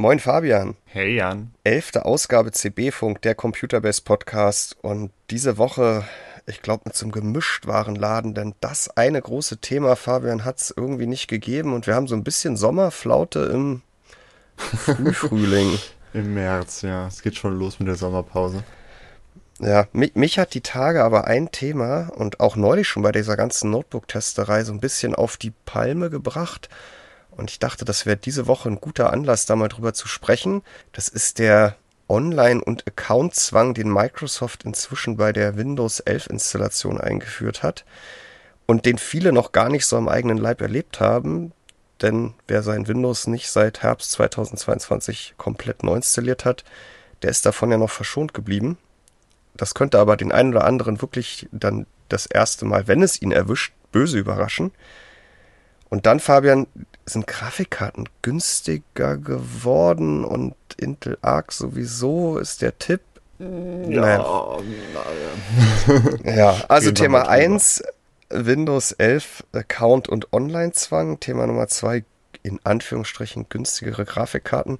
Moin Fabian. Hey Jan. Elfte Ausgabe CB-Funk, der Computerbase Podcast. Und diese Woche, ich glaube, mit so einem Gemischtwarenladen, denn das eine große Thema, Fabian, hat es irgendwie nicht gegeben. Und wir haben so ein bisschen Sommerflaute im Frühfrühling. Im März, ja. Es geht schon los mit der Sommerpause. Ja, mich, mich, hat die Tage aber ein Thema und auch neulich schon bei dieser ganzen Notebook-Testerei so ein bisschen auf die Palme gebracht. Und ich dachte, das wäre diese Woche ein guter Anlass, da mal drüber zu sprechen. Das ist der Online- und Accountzwang, den Microsoft inzwischen bei der Windows 11 Installation eingeführt hat und den viele noch gar nicht so am eigenen Leib erlebt haben. Denn wer sein Windows nicht seit Herbst 2022 komplett neu installiert hat, der ist davon ja noch verschont geblieben. Das könnte aber den einen oder anderen wirklich dann das erste Mal, wenn es ihn erwischt, böse überraschen. Und dann, Fabian, sind Grafikkarten günstiger geworden und Intel Arc sowieso ist der Tipp. Ja, naja. ja also Thema 1, Windows 11 Account und Online-Zwang. Thema Nummer 2, in Anführungsstrichen günstigere Grafikkarten.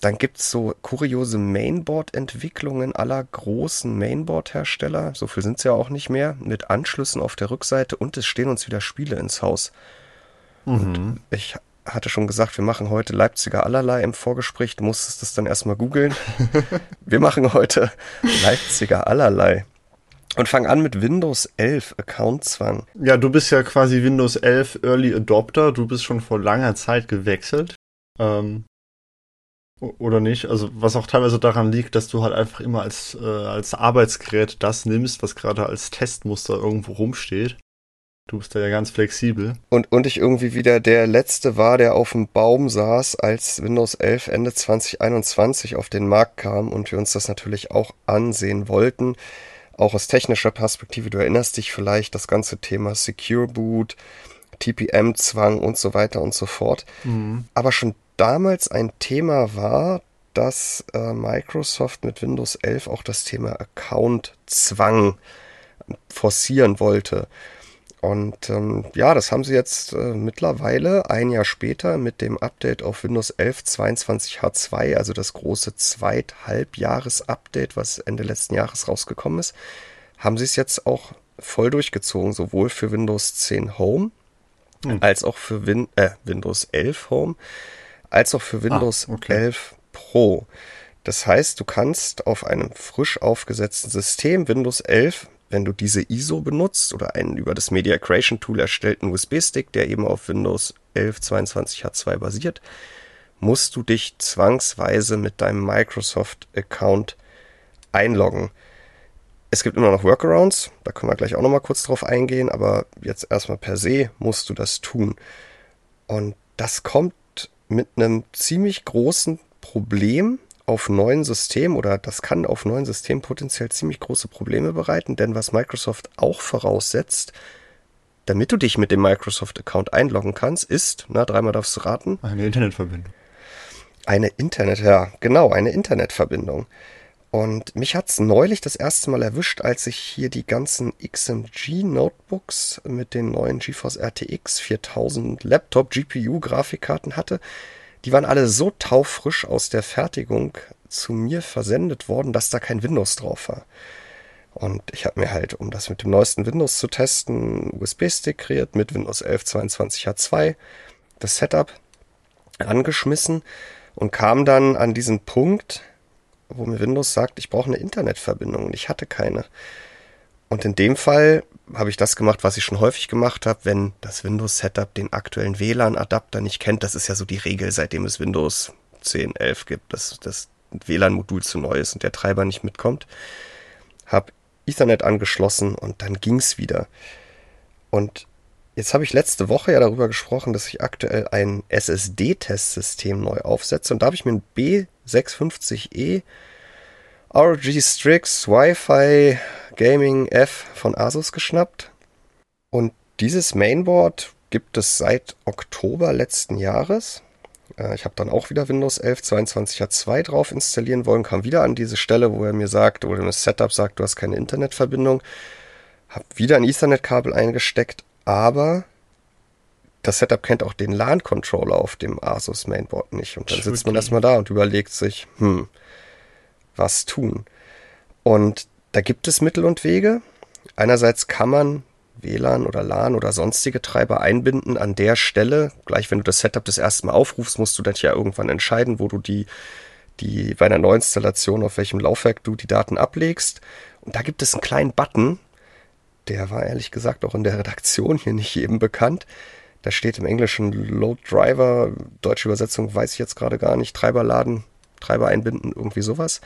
Dann gibt es so kuriose Mainboard-Entwicklungen aller großen Mainboard-Hersteller. So viel sind es ja auch nicht mehr. Mit Anschlüssen auf der Rückseite und es stehen uns wieder Spiele ins Haus. Mhm. ich hatte schon gesagt, wir machen heute Leipziger allerlei im Vorgespräch. Du musstest das dann erstmal googeln. wir machen heute Leipziger allerlei. Und fangen an mit Windows 11 Accountzwang. Ja, du bist ja quasi Windows 11 Early Adopter. Du bist schon vor langer Zeit gewechselt. Ähm, oder nicht? Also was auch teilweise daran liegt, dass du halt einfach immer als, äh, als Arbeitsgerät das nimmst, was gerade als Testmuster irgendwo rumsteht. Du bist da ja ganz flexibel. Und, und ich irgendwie wieder der Letzte war, der auf dem Baum saß, als Windows 11 Ende 2021 auf den Markt kam und wir uns das natürlich auch ansehen wollten. Auch aus technischer Perspektive, du erinnerst dich vielleicht, das ganze Thema Secure Boot, TPM-Zwang und so weiter und so fort. Mhm. Aber schon damals ein Thema war, dass äh, Microsoft mit Windows 11 auch das Thema Account-Zwang forcieren wollte. Und ähm, ja, das haben sie jetzt äh, mittlerweile ein Jahr später mit dem Update auf Windows 11 22H2, also das große Zweithalbjahres-Update, was Ende letzten Jahres rausgekommen ist, haben sie es jetzt auch voll durchgezogen, sowohl für Windows 10 Home hm. als auch für Win äh, Windows 11 Home, als auch für Windows ah, okay. 11 Pro. Das heißt, du kannst auf einem frisch aufgesetzten System Windows 11 wenn du diese ISO benutzt oder einen über das Media Creation Tool erstellten USB-Stick, der eben auf Windows 11 22H2 basiert, musst du dich zwangsweise mit deinem Microsoft-Account einloggen. Es gibt immer noch Workarounds, da können wir gleich auch nochmal kurz drauf eingehen, aber jetzt erstmal per se musst du das tun. Und das kommt mit einem ziemlich großen Problem auf neuen Systemen oder das kann auf neuen Systemen potenziell ziemlich große Probleme bereiten, denn was Microsoft auch voraussetzt, damit du dich mit dem Microsoft-Account einloggen kannst, ist, na, dreimal darfst du raten. Eine Internetverbindung. Eine Internet, ja, genau, eine Internetverbindung. Und mich hat es neulich das erste Mal erwischt, als ich hier die ganzen XMG-Notebooks mit den neuen GeForce RTX 4000 Laptop GPU-Grafikkarten hatte. Die waren alle so taufrisch aus der Fertigung zu mir versendet worden, dass da kein Windows drauf war. Und ich habe mir halt, um das mit dem neuesten Windows zu testen, USB-Stick kreiert mit Windows 11 22H2, das Setup angeschmissen und kam dann an diesen Punkt, wo mir Windows sagt, ich brauche eine Internetverbindung und ich hatte keine. Und in dem Fall habe ich das gemacht, was ich schon häufig gemacht habe, wenn das Windows-Setup den aktuellen WLAN-Adapter nicht kennt. Das ist ja so die Regel, seitdem es Windows 10, 11 gibt, dass das WLAN-Modul zu neu ist und der Treiber nicht mitkommt. Habe Ethernet angeschlossen und dann ging's wieder. Und jetzt habe ich letzte Woche ja darüber gesprochen, dass ich aktuell ein SSD-Testsystem neu aufsetze und da habe ich mir ein B650E ROG Strix Wi-Fi Gaming F von Asus geschnappt. Und dieses Mainboard gibt es seit Oktober letzten Jahres. Äh, ich habe dann auch wieder Windows 11 22H2 drauf installieren wollen, kam wieder an diese Stelle, wo er mir sagt, oder das Setup sagt, du hast keine Internetverbindung. Habe wieder ein Ethernet-Kabel eingesteckt, aber das Setup kennt auch den LAN-Controller auf dem Asus Mainboard nicht. Und dann sitzt man erstmal da und überlegt sich, hm, was tun? Und da gibt es Mittel und Wege. Einerseits kann man WLAN oder LAN oder sonstige Treiber einbinden an der Stelle. Gleich wenn du das Setup das erste Mal aufrufst, musst du dann ja irgendwann entscheiden, wo du die, die bei einer Neuinstallation, auf welchem Laufwerk du die Daten ablegst. Und da gibt es einen kleinen Button, der war ehrlich gesagt auch in der Redaktion hier nicht jedem bekannt. Da steht im Englischen Load Driver, deutsche Übersetzung weiß ich jetzt gerade gar nicht, Treiber laden, Treiber einbinden, irgendwie sowas.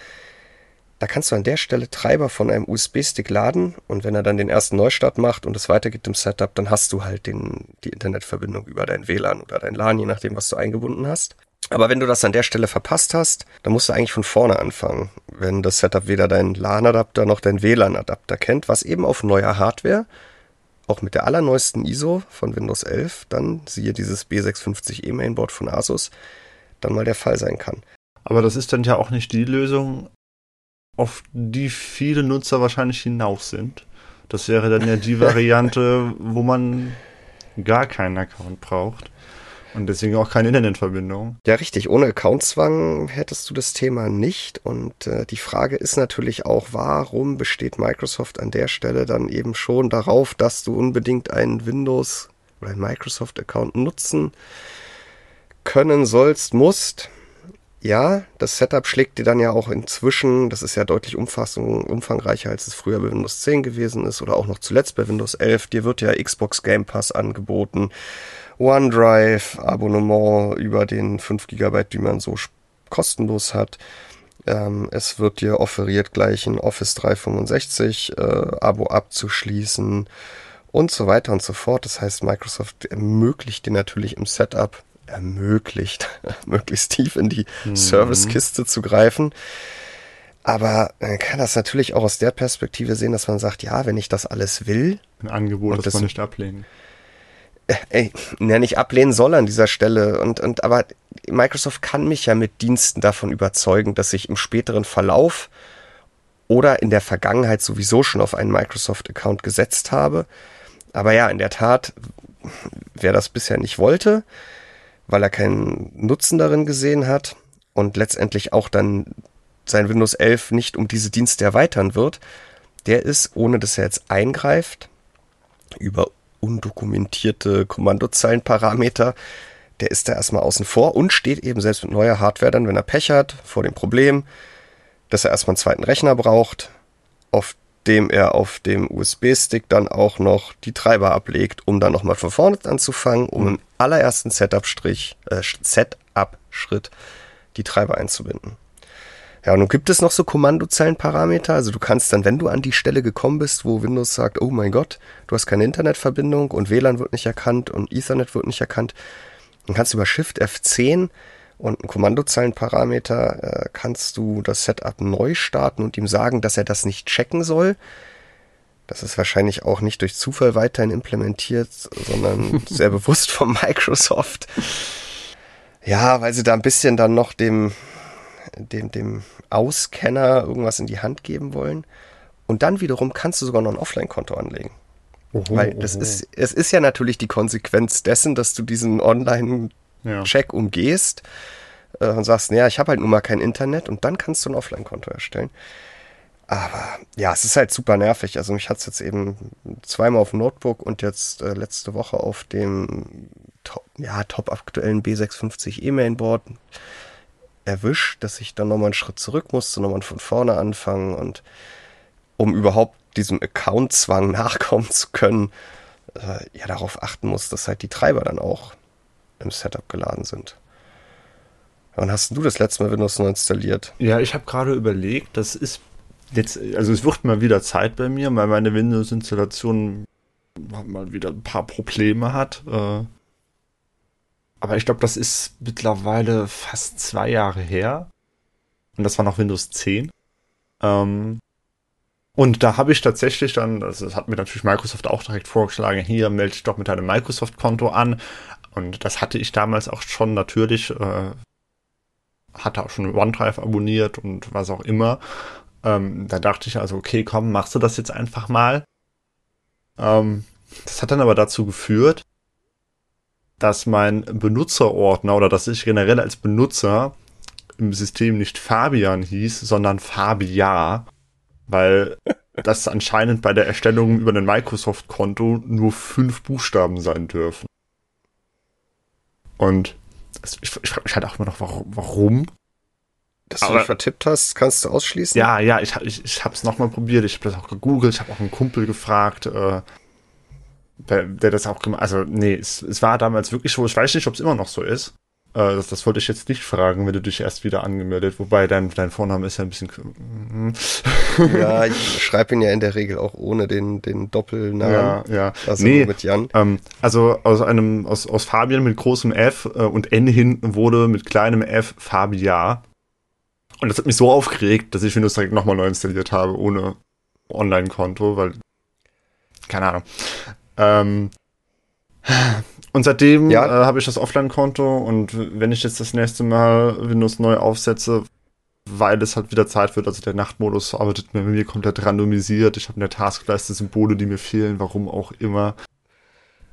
Da kannst du an der Stelle Treiber von einem USB-Stick laden und wenn er dann den ersten Neustart macht und es weitergeht im Setup, dann hast du halt den, die Internetverbindung über dein WLAN oder dein LAN, je nachdem, was du eingebunden hast. Aber wenn du das an der Stelle verpasst hast, dann musst du eigentlich von vorne anfangen, wenn das Setup weder deinen LAN-Adapter noch deinen WLAN-Adapter kennt, was eben auf neuer Hardware, auch mit der allerneuesten ISO von Windows 11, dann siehe dieses B650 E-Mainboard von Asus, dann mal der Fall sein kann. Aber das ist dann ja auch nicht die Lösung, auf die viele Nutzer wahrscheinlich hinaus sind. Das wäre dann ja die Variante, wo man gar keinen Account braucht. Und deswegen auch keine Internetverbindung. Ja, richtig. Ohne Accountzwang hättest du das Thema nicht. Und äh, die Frage ist natürlich auch, warum besteht Microsoft an der Stelle dann eben schon darauf, dass du unbedingt einen Windows oder einen Microsoft-Account nutzen können sollst, musst. Ja, das Setup schlägt dir dann ja auch inzwischen, das ist ja deutlich umfangreicher, als es früher bei Windows 10 gewesen ist oder auch noch zuletzt bei Windows 11. Dir wird ja Xbox Game Pass angeboten. OneDrive, Abonnement über den 5 GB, die man so kostenlos hat. Ähm, es wird dir offeriert, gleich ein Office 365 äh, Abo abzuschließen und so weiter und so fort. Das heißt, Microsoft ermöglicht dir natürlich im Setup, ermöglicht, möglichst tief in die mhm. Servicekiste zu greifen. Aber man kann das natürlich auch aus der Perspektive sehen, dass man sagt, ja, wenn ich das alles will. Ein Angebot, das, das man nicht ablehnen ey, ja nicht ablehnen soll an dieser Stelle. Und, und aber Microsoft kann mich ja mit Diensten davon überzeugen, dass ich im späteren Verlauf oder in der Vergangenheit sowieso schon auf einen Microsoft-Account gesetzt habe. Aber ja, in der Tat, wer das bisher nicht wollte, weil er keinen Nutzen darin gesehen hat und letztendlich auch dann sein Windows 11 nicht um diese Dienste erweitern wird, der ist, ohne dass er jetzt eingreift, über undokumentierte Kommandozeilenparameter, der ist da erstmal außen vor und steht eben selbst mit neuer Hardware dann, wenn er Pech hat, vor dem Problem, dass er erstmal einen zweiten Rechner braucht, auf dem er auf dem USB-Stick dann auch noch die Treiber ablegt, um dann nochmal von vorne anzufangen, um im allerersten Setup-Strich, äh, Setup-Schritt die Treiber einzubinden. Ja, und nun gibt es noch so Kommandozeilenparameter. Also du kannst dann, wenn du an die Stelle gekommen bist, wo Windows sagt, oh mein Gott, du hast keine Internetverbindung und WLAN wird nicht erkannt und Ethernet wird nicht erkannt, dann kannst du über Shift F10 und einen Kommandozeilenparameter äh, kannst du das Setup neu starten und ihm sagen, dass er das nicht checken soll. Das ist wahrscheinlich auch nicht durch Zufall weiterhin implementiert, sondern sehr bewusst von Microsoft. Ja, weil sie da ein bisschen dann noch dem dem, dem Auskenner irgendwas in die Hand geben wollen. Und dann wiederum kannst du sogar noch ein Offline-Konto anlegen. Oho, Weil das oho. ist, es ist ja natürlich die Konsequenz dessen, dass du diesen Online-Check ja. umgehst äh, und sagst, naja, ich habe halt nun mal kein Internet und dann kannst du ein Offline-Konto erstellen. Aber ja, es ist halt super nervig. Also mich hat es jetzt eben zweimal auf dem Notebook und jetzt äh, letzte Woche auf dem top, ja, top aktuellen B650 E-Mainboard erwischt, dass ich dann nochmal einen Schritt zurück musste, nochmal von vorne anfangen und um überhaupt diesem Account-Zwang nachkommen zu können, äh, ja darauf achten muss, dass halt die Treiber dann auch im Setup geladen sind. Wann hast du das letzte Mal Windows neu installiert? Ja, ich habe gerade überlegt, das ist jetzt, also es wird mal wieder Zeit bei mir, weil meine Windows-Installation mal wieder ein paar Probleme hat. Äh, aber ich glaube, das ist mittlerweile fast zwei Jahre her. Und das war noch Windows 10. Ähm, und da habe ich tatsächlich dann, also das hat mir natürlich Microsoft auch direkt vorgeschlagen, hier melde dich doch mit deinem Microsoft-Konto an. Und das hatte ich damals auch schon natürlich, äh, hatte auch schon OneDrive abonniert und was auch immer. Ähm, da dachte ich also, okay, komm, machst du das jetzt einfach mal. Ähm, das hat dann aber dazu geführt, dass mein Benutzerordner oder dass ich generell als Benutzer im System nicht Fabian hieß, sondern Fabia, weil das anscheinend bei der Erstellung über ein Microsoft-Konto nur fünf Buchstaben sein dürfen. Und ich, ich frage mich halt auch immer noch, warum. warum? Dass du dich vertippt hast, kannst du ausschließen? Ja, ja, ich, ich, ich habe es nochmal probiert. Ich habe das auch gegoogelt. Ich habe auch einen Kumpel gefragt, äh, der, der das auch gemacht Also, nee, es, es war damals wirklich so. Ich weiß nicht, ob es immer noch so ist. Äh, das, das wollte ich jetzt nicht fragen, wenn du dich erst wieder angemeldet. Wobei dein, dein Vorname ist ja ein bisschen. ja, ich schreibe ihn ja in der Regel auch ohne den, den Doppelnamen. Ja, ja. Also nee, mit Jan. Ähm, also aus einem, aus, aus Fabian mit großem F äh, und N hinten wurde mit kleinem F Fabia. Und das hat mich so aufgeregt, dass ich Windows direkt nochmal neu installiert habe, ohne Online-Konto, weil. Keine Ahnung. Ähm, und seitdem ja. äh, habe ich das Offline-Konto und wenn ich jetzt das nächste Mal Windows neu aufsetze, weil es halt wieder Zeit wird, also der Nachtmodus arbeitet bei mir komplett randomisiert. Ich habe in der Taskleiste Symbole, die mir fehlen, warum auch immer.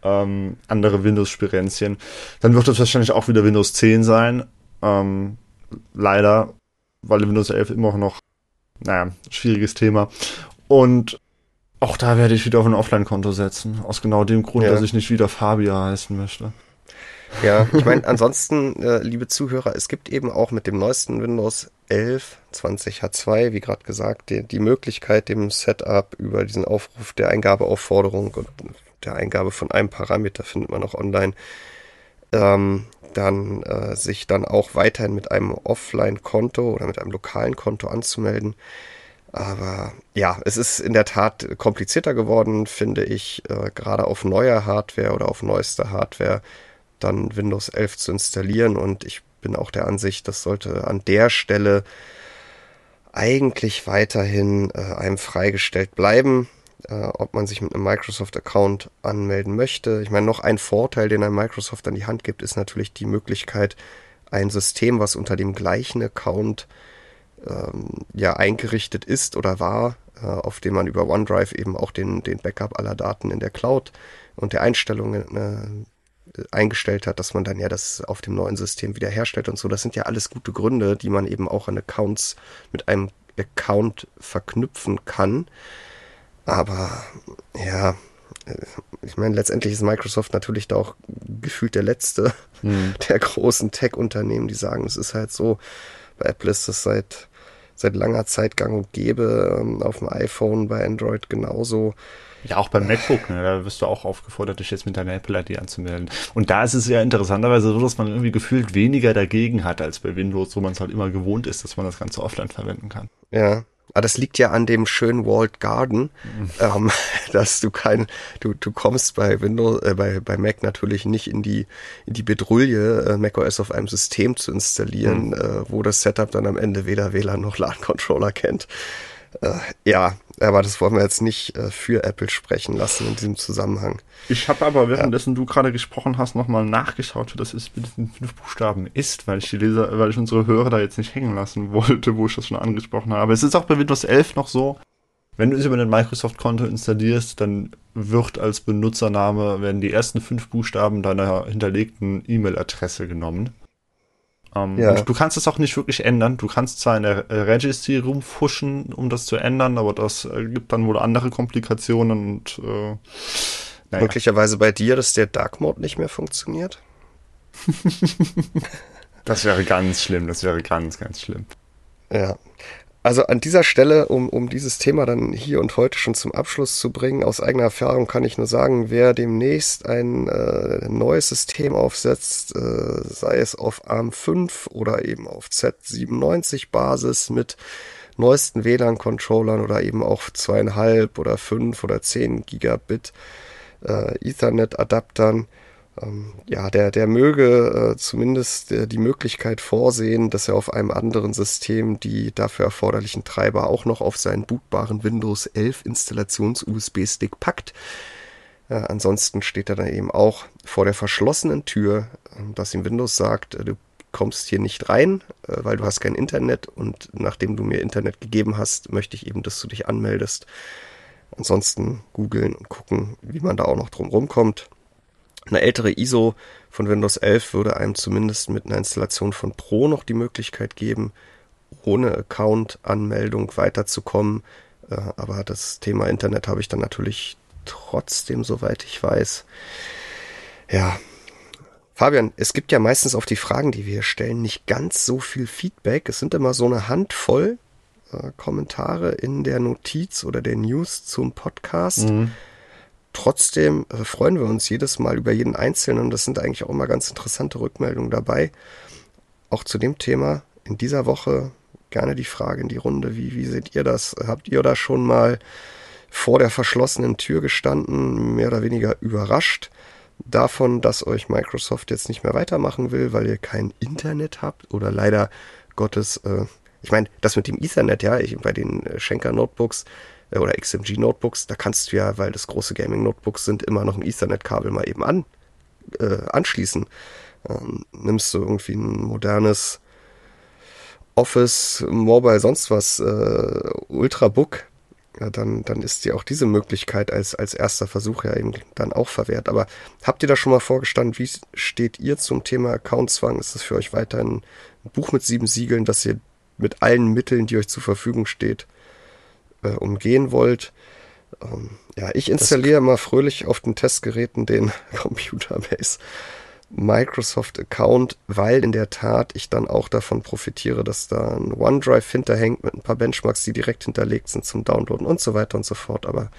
Ähm, andere Windows-Spirenzchen. Dann wird es wahrscheinlich auch wieder Windows 10 sein. Ähm, leider, weil Windows 11 immer noch, naja, schwieriges Thema. Und auch da werde ich wieder auf ein Offline-Konto setzen. Aus genau dem Grund, ja. dass ich nicht wieder Fabia heißen möchte. Ja, ich meine, ansonsten, äh, liebe Zuhörer, es gibt eben auch mit dem neuesten Windows 11 20H2, wie gerade gesagt, die, die Möglichkeit, dem Setup über diesen Aufruf der Eingabeaufforderung und der Eingabe von einem Parameter findet man auch online, ähm, dann äh, sich dann auch weiterhin mit einem Offline-Konto oder mit einem lokalen Konto anzumelden. Aber ja, es ist in der Tat komplizierter geworden, finde ich, äh, gerade auf neuer Hardware oder auf neuester Hardware dann Windows 11 zu installieren. Und ich bin auch der Ansicht, das sollte an der Stelle eigentlich weiterhin äh, einem freigestellt bleiben, äh, ob man sich mit einem Microsoft-Account anmelden möchte. Ich meine, noch ein Vorteil, den ein Microsoft an die Hand gibt, ist natürlich die Möglichkeit, ein System, was unter dem gleichen Account ähm, ja eingerichtet ist oder war, äh, auf dem man über OneDrive eben auch den, den Backup aller Daten in der Cloud und der Einstellungen äh, eingestellt hat, dass man dann ja das auf dem neuen System wiederherstellt und so. Das sind ja alles gute Gründe, die man eben auch an Accounts mit einem Account verknüpfen kann. Aber ja, äh, ich meine, letztendlich ist Microsoft natürlich da auch gefühlt der letzte hm. der großen Tech-Unternehmen, die sagen, es ist halt so. Bei Apple ist das seit seit langer Zeit gang und gäbe. Ähm, auf dem iPhone, bei Android genauso. Ja, auch beim MacBook, ne? da wirst du auch aufgefordert, dich jetzt mit deiner Apple-ID anzumelden. Und da ist es ja interessanterweise so, dass man irgendwie gefühlt weniger dagegen hat als bei Windows, wo man es halt immer gewohnt ist, dass man das Ganze offline verwenden kann. Ja, aber ah, das liegt ja an dem schönen Walled Garden, mhm. ähm, dass du kein, du, du kommst bei Windows, äh, bei, bei Mac natürlich nicht in die, in die Bedrulle, äh, macOS auf einem System zu installieren, mhm. äh, wo das Setup dann am Ende weder WLAN noch LAN-Controller kennt. Äh, ja, aber das wollen wir jetzt nicht äh, für Apple sprechen lassen in diesem Zusammenhang. Ich habe aber währenddessen ja. du gerade gesprochen hast, nochmal nachgeschaut, wie das ist mit diesen fünf Buchstaben ist, weil ich die Leser, weil ich unsere Hörer da jetzt nicht hängen lassen wollte, wo ich das schon angesprochen habe. Es ist auch bei Windows 11 noch so, wenn du es über ein Microsoft-Konto installierst, dann wird als Benutzername, werden die ersten fünf Buchstaben deiner hinterlegten E-Mail-Adresse genommen. Ähm, ja. Du kannst es auch nicht wirklich ändern. Du kannst zwar in der Registry rumfuschen, um das zu ändern, aber das äh, gibt dann wohl andere Komplikationen und äh, naja. Möglicherweise bei dir, dass der Dark Mode nicht mehr funktioniert? das wäre ganz schlimm, das wäre ganz, ganz schlimm. Ja. Also an dieser Stelle, um, um dieses Thema dann hier und heute schon zum Abschluss zu bringen, aus eigener Erfahrung kann ich nur sagen, wer demnächst ein äh, neues System aufsetzt, äh, sei es auf ARM5 oder eben auf Z97 Basis mit neuesten WLAN-Controllern oder eben auch zweieinhalb oder fünf oder zehn Gigabit äh, Ethernet-Adaptern, ähm, ja, der, der möge äh, zumindest äh, die Möglichkeit vorsehen, dass er auf einem anderen System die dafür erforderlichen Treiber auch noch auf seinen bootbaren Windows 11 Installations-USB-Stick packt. Äh, ansonsten steht er dann eben auch vor der verschlossenen Tür, äh, dass ihm Windows sagt, äh, du kommst hier nicht rein, äh, weil du hast kein Internet und nachdem du mir Internet gegeben hast, möchte ich eben, dass du dich anmeldest. Ansonsten googeln und gucken, wie man da auch noch drum rumkommt. Eine ältere ISO von Windows 11 würde einem zumindest mit einer Installation von Pro noch die Möglichkeit geben, ohne Account-Anmeldung weiterzukommen. Äh, aber das Thema Internet habe ich dann natürlich trotzdem, soweit ich weiß. Ja. Fabian, es gibt ja meistens auf die Fragen, die wir stellen, nicht ganz so viel Feedback. Es sind immer so eine Handvoll äh, Kommentare in der Notiz oder der News zum Podcast. Mhm. Trotzdem äh, freuen wir uns jedes Mal über jeden Einzelnen das sind eigentlich auch immer ganz interessante Rückmeldungen dabei. Auch zu dem Thema in dieser Woche gerne die Frage in die Runde. Wie, wie seht ihr das? Habt ihr da schon mal vor der verschlossenen Tür gestanden, mehr oder weniger überrascht davon, dass euch Microsoft jetzt nicht mehr weitermachen will, weil ihr kein Internet habt oder leider Gottes, äh, ich meine, das mit dem Ethernet, ja, ich, bei den äh, Schenker Notebooks oder XMG Notebooks, da kannst du ja, weil das große Gaming Notebooks sind, immer noch ein Ethernet-Kabel mal eben an, äh, anschließen. Ähm, nimmst du irgendwie ein modernes Office, Mobile, sonst was, äh, Ultrabook, ja, dann, dann ist dir auch diese Möglichkeit als, als erster Versuch ja eben dann auch verwehrt. Aber habt ihr da schon mal vorgestanden, wie steht ihr zum Thema Accountzwang? Ist das für euch weiterhin ein Buch mit sieben Siegeln, dass ihr mit allen Mitteln, die euch zur Verfügung steht, äh, umgehen wollt? Ähm, ja, ich installiere mal fröhlich auf den Testgeräten den Computerbase Microsoft-Account, weil in der Tat ich dann auch davon profitiere, dass da ein OneDrive hinterhängt mit ein paar Benchmarks, die direkt hinterlegt sind zum Downloaden und so weiter und so fort. Aber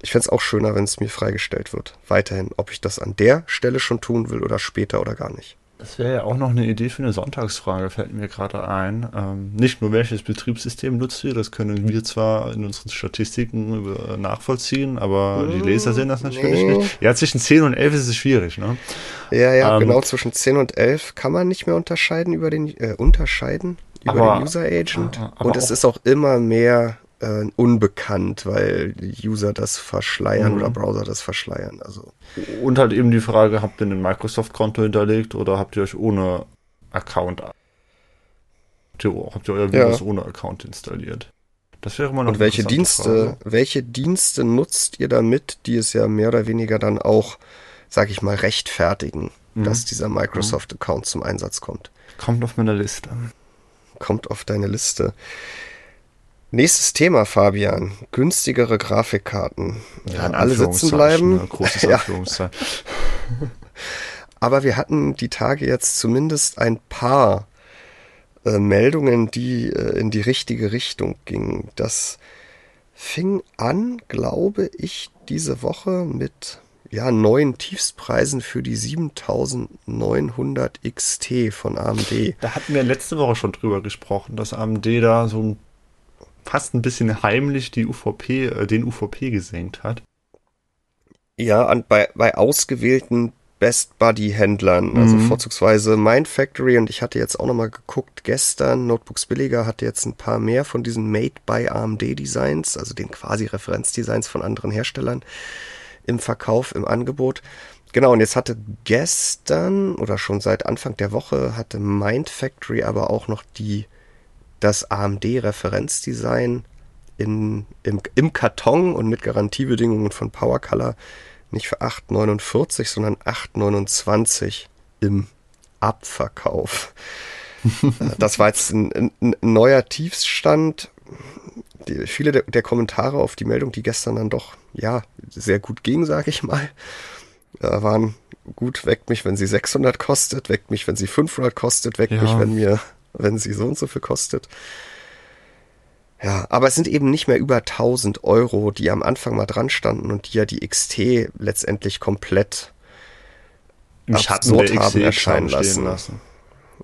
ich fände es auch schöner, wenn es mir freigestellt wird. Weiterhin, ob ich das an der Stelle schon tun will oder später oder gar nicht. Das wäre ja auch noch eine Idee für eine Sonntagsfrage, fällt mir gerade ein. Ähm, nicht nur welches Betriebssystem nutzt ihr, das können wir zwar in unseren Statistiken über, nachvollziehen, aber hm, die Leser sehen das natürlich nee. nicht. Ja, zwischen 10 und 11 ist es schwierig, ne? Ja, ja, ähm, genau, zwischen 10 und 11 kann man nicht mehr unterscheiden über den, äh, unterscheiden über aber, den User Agent. und es ist auch immer mehr äh, unbekannt, weil User das verschleiern mhm. oder Browser das verschleiern. Also. Und halt eben die Frage, habt ihr ein Microsoft-Konto hinterlegt oder habt ihr euch ohne Account habt ihr, habt ihr euer Windows ja. ohne Account installiert? Das wäre mal eine Und welche Dienste, Frage. welche Dienste nutzt ihr damit, die es ja mehr oder weniger dann auch, sag ich mal, rechtfertigen, mhm. dass dieser Microsoft-Account zum Einsatz kommt? Kommt auf meine Liste. Kommt auf deine Liste. Nächstes Thema, Fabian. Günstigere Grafikkarten. Ja, alle sitzen bleiben. Ne? Großes ja. Aber wir hatten die Tage jetzt zumindest ein paar äh, Meldungen, die äh, in die richtige Richtung gingen. Das fing an, glaube ich, diese Woche mit ja, neuen Tiefspreisen für die 7900 XT von AMD. Da hatten wir letzte Woche schon drüber gesprochen, dass AMD da so ein fast ein bisschen heimlich die UVP, äh, den UVP gesenkt hat. Ja, an, bei, bei ausgewählten Best Buddy Händlern, also mhm. vorzugsweise Mindfactory und ich hatte jetzt auch nochmal geguckt, gestern Notebooks Billiger hatte jetzt ein paar mehr von diesen Made by AMD Designs, also den quasi Referenzdesigns von anderen Herstellern im Verkauf, im Angebot. Genau, und jetzt hatte gestern oder schon seit Anfang der Woche hatte Mindfactory aber auch noch die das AMD-Referenzdesign in, im, im Karton und mit Garantiebedingungen von PowerColor nicht für 8,49, sondern 8,29 im Abverkauf. Das war jetzt ein, ein, ein neuer Tiefsstand. Die, viele der, der, Kommentare auf die Meldung, die gestern dann doch ja sehr gut ging, sage ich mal, äh, waren gut, weckt mich, wenn sie 600 kostet, weckt mich, wenn sie 500 kostet, weckt ja. mich, wenn mir wenn sie so und so viel kostet. Ja, aber es sind eben nicht mehr über 1000 Euro, die am Anfang mal dran standen und die ja die XT letztendlich komplett Im absurd haben erscheinen lassen. lassen.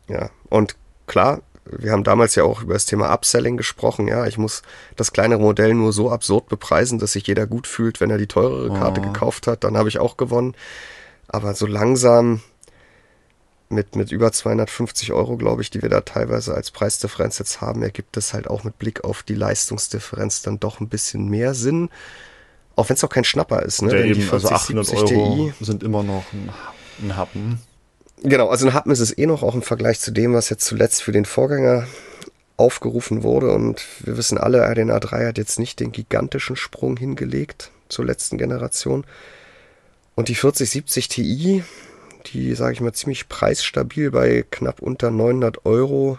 Ja, und klar, wir haben damals ja auch über das Thema Upselling gesprochen. Ja, ich muss das kleinere Modell nur so absurd bepreisen, dass sich jeder gut fühlt, wenn er die teurere Karte oh. gekauft hat. Dann habe ich auch gewonnen. Aber so langsam mit, mit über 250 Euro, glaube ich, die wir da teilweise als Preisdifferenz jetzt haben, ergibt es halt auch mit Blick auf die Leistungsdifferenz dann doch ein bisschen mehr Sinn. Auch wenn es auch kein Schnapper ist. Ne? Ja, eben, also 800 Euro Ti, sind immer noch ein, ein Happen. Genau, also ein Happen ist es eh noch, auch im Vergleich zu dem, was jetzt zuletzt für den Vorgänger aufgerufen wurde. Und wir wissen alle, RDNA 3 hat jetzt nicht den gigantischen Sprung hingelegt zur letzten Generation. Und die 4070 Ti, die sage ich mal ziemlich preisstabil bei knapp unter 900 Euro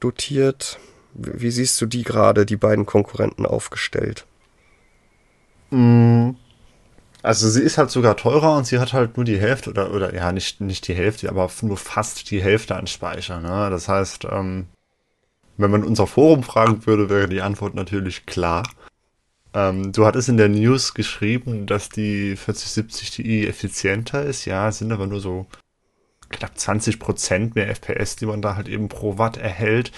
dotiert. Wie siehst du die gerade, die beiden Konkurrenten aufgestellt? Mm. Also sie ist halt sogar teurer und sie hat halt nur die Hälfte oder oder ja nicht nicht die Hälfte, aber nur fast die Hälfte an Speicher. Ne? Das heißt, ähm, wenn man unser Forum fragen würde, wäre die Antwort natürlich klar. Ähm, du hattest in der News geschrieben, dass die 4070 Ti effizienter ist. Ja, sind aber nur so knapp 20 Prozent mehr FPS, die man da halt eben pro Watt erhält.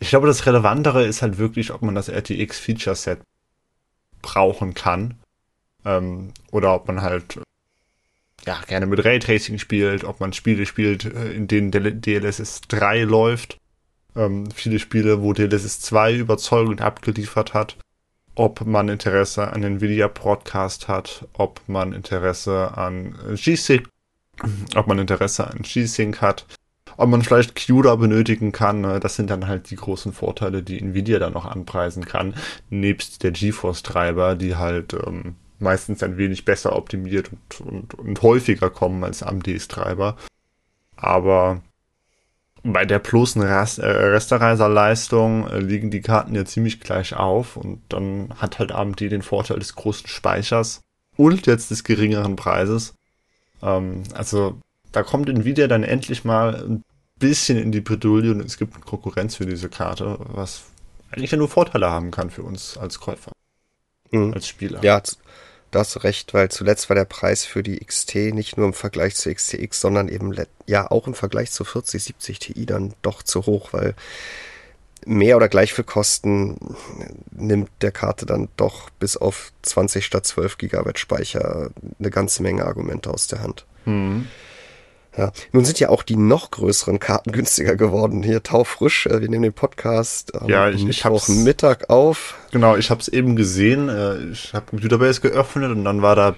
Ich glaube, das Relevantere ist halt wirklich, ob man das RTX Feature Set brauchen kann. Ähm, oder ob man halt ja, gerne mit Raytracing spielt, ob man Spiele spielt, äh, in denen DLSS 3 läuft. Ähm, viele Spiele, wo DLSS 2 überzeugend abgeliefert hat. Ob man Interesse an Nvidia Broadcast hat, ob man Interesse an G-Sync, ob man Interesse an G-Sync hat, ob man vielleicht CUDA benötigen kann. Ne? Das sind dann halt die großen Vorteile, die Nvidia dann noch anpreisen kann, nebst der GeForce-Treiber, die halt ähm, meistens ein wenig besser optimiert und, und, und häufiger kommen als AMDs Treiber. Aber bei der bloßen Rast, äh, Rasterizerleistung äh, liegen die Karten ja ziemlich gleich auf und dann hat halt AMD den Vorteil des großen Speichers und jetzt des geringeren Preises. Ähm, also da kommt Nvidia dann endlich mal ein bisschen in die Bredouille und es gibt Konkurrenz für diese Karte, was eigentlich ja nur Vorteile haben kann für uns als Käufer, mhm. als Spieler. Ja, da hast du recht, weil zuletzt war der Preis für die XT nicht nur im Vergleich zu XTX, sondern eben ja auch im Vergleich zu 4070 Ti dann doch zu hoch, weil mehr oder gleich viel Kosten nimmt der Karte dann doch bis auf 20 statt 12 Gigabyte Speicher eine ganze Menge Argumente aus der Hand. Mhm. Ja. Nun sind ja auch die noch größeren Karten günstiger geworden. Hier taufrisch, äh, wir nehmen den Podcast am ja, ich, ich hab's, Mittag auf. Genau, ich habe es eben gesehen. Äh, ich habe Computerbase geöffnet und dann war da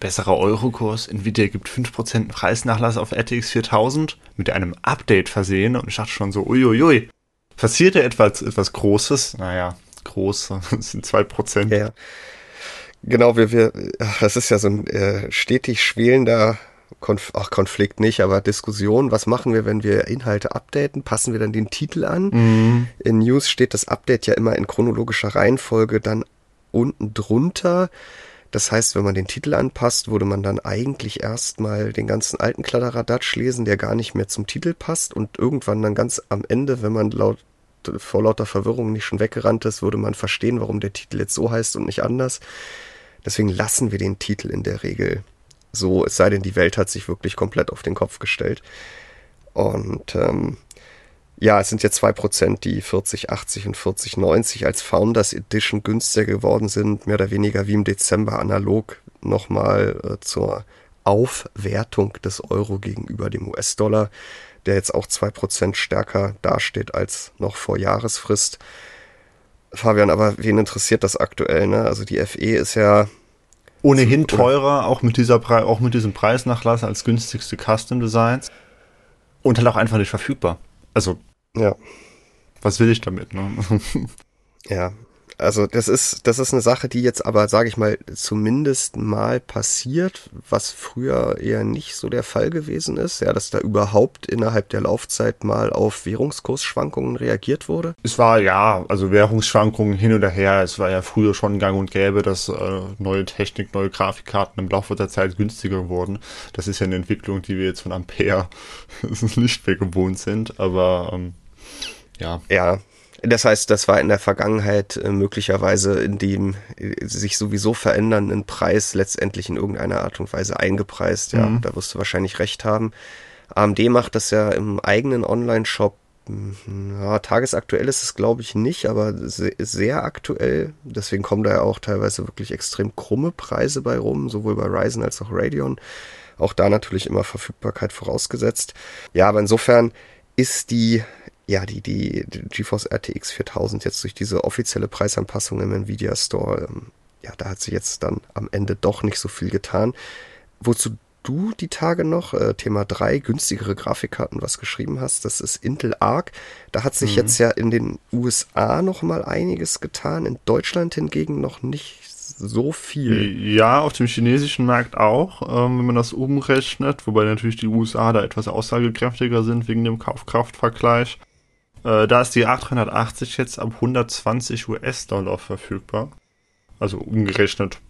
besserer Eurokurs. Nvidia gibt 5% Preisnachlass auf RTX 4000 mit einem Update versehen und ich dachte schon so, uiuiui, passiert ja etwas, etwas Großes? Naja, groß, das sind 2%. Ja, genau, wir, wir, das ist ja so ein äh, stetig schwelender Konf ach, Konflikt nicht, aber Diskussion. Was machen wir, wenn wir Inhalte updaten? Passen wir dann den Titel an? Mhm. In News steht das Update ja immer in chronologischer Reihenfolge dann unten drunter. Das heißt, wenn man den Titel anpasst, würde man dann eigentlich erstmal den ganzen alten Kladderadatsch lesen, der gar nicht mehr zum Titel passt und irgendwann dann ganz am Ende, wenn man laut vor lauter Verwirrung nicht schon weggerannt ist, würde man verstehen, warum der Titel jetzt so heißt und nicht anders. Deswegen lassen wir den Titel in der Regel so, es sei denn, die Welt hat sich wirklich komplett auf den Kopf gestellt. Und ähm, ja, es sind jetzt zwei Prozent, die 4080 und 4090 als Founders Edition günstiger geworden sind, mehr oder weniger wie im Dezember analog nochmal äh, zur Aufwertung des Euro gegenüber dem US-Dollar, der jetzt auch zwei Prozent stärker dasteht als noch vor Jahresfrist. Fabian, aber wen interessiert das aktuell? Ne? Also die FE ist ja ohnehin teurer, auch mit dieser Pre auch mit diesem Preisnachlass als günstigste Custom Designs und halt auch einfach nicht verfügbar. Also ja, was will ich damit? Ne? ja, also das ist, das ist eine Sache, die jetzt aber, sage ich mal, zumindest mal passiert, was früher eher nicht so der Fall gewesen ist, ja, dass da überhaupt innerhalb der Laufzeit mal auf Währungskursschwankungen reagiert wurde. Es war ja, also Währungsschwankungen hin oder her, es war ja früher schon gang und gäbe, dass äh, neue Technik, neue Grafikkarten im Laufe der Zeit günstiger wurden. Das ist ja eine Entwicklung, die wir jetzt von Ampere nicht mehr gewohnt sind, aber ähm, ja. Ja, das heißt, das war in der Vergangenheit äh, möglicherweise in dem äh, sich sowieso verändernden Preis letztendlich in irgendeiner Art und Weise eingepreist. Ja, mhm. da wirst du wahrscheinlich recht haben. AMD macht das ja im eigenen Online-Shop. Hm, ja, tagesaktuell ist es, glaube ich, nicht, aber sehr, sehr aktuell. Deswegen kommen da ja auch teilweise wirklich extrem krumme Preise bei rum, sowohl bei Ryzen als auch Radeon. Auch da natürlich immer Verfügbarkeit vorausgesetzt. Ja, aber insofern ist die ja, die, die, die GeForce RTX 4000 jetzt durch diese offizielle Preisanpassung im Nvidia Store, ähm, ja, da hat sich jetzt dann am Ende doch nicht so viel getan. Wozu du die Tage noch, äh, Thema 3, günstigere Grafikkarten, was geschrieben hast, das ist Intel Arc. Da hat sich mhm. jetzt ja in den USA noch mal einiges getan, in Deutschland hingegen noch nicht so viel. Ja, auf dem chinesischen Markt auch, ähm, wenn man das umrechnet, wobei natürlich die USA da etwas aussagekräftiger sind wegen dem Kaufkraftvergleich. Äh, da ist die A380 jetzt ab 120 US-Dollar verfügbar. Also umgerechnet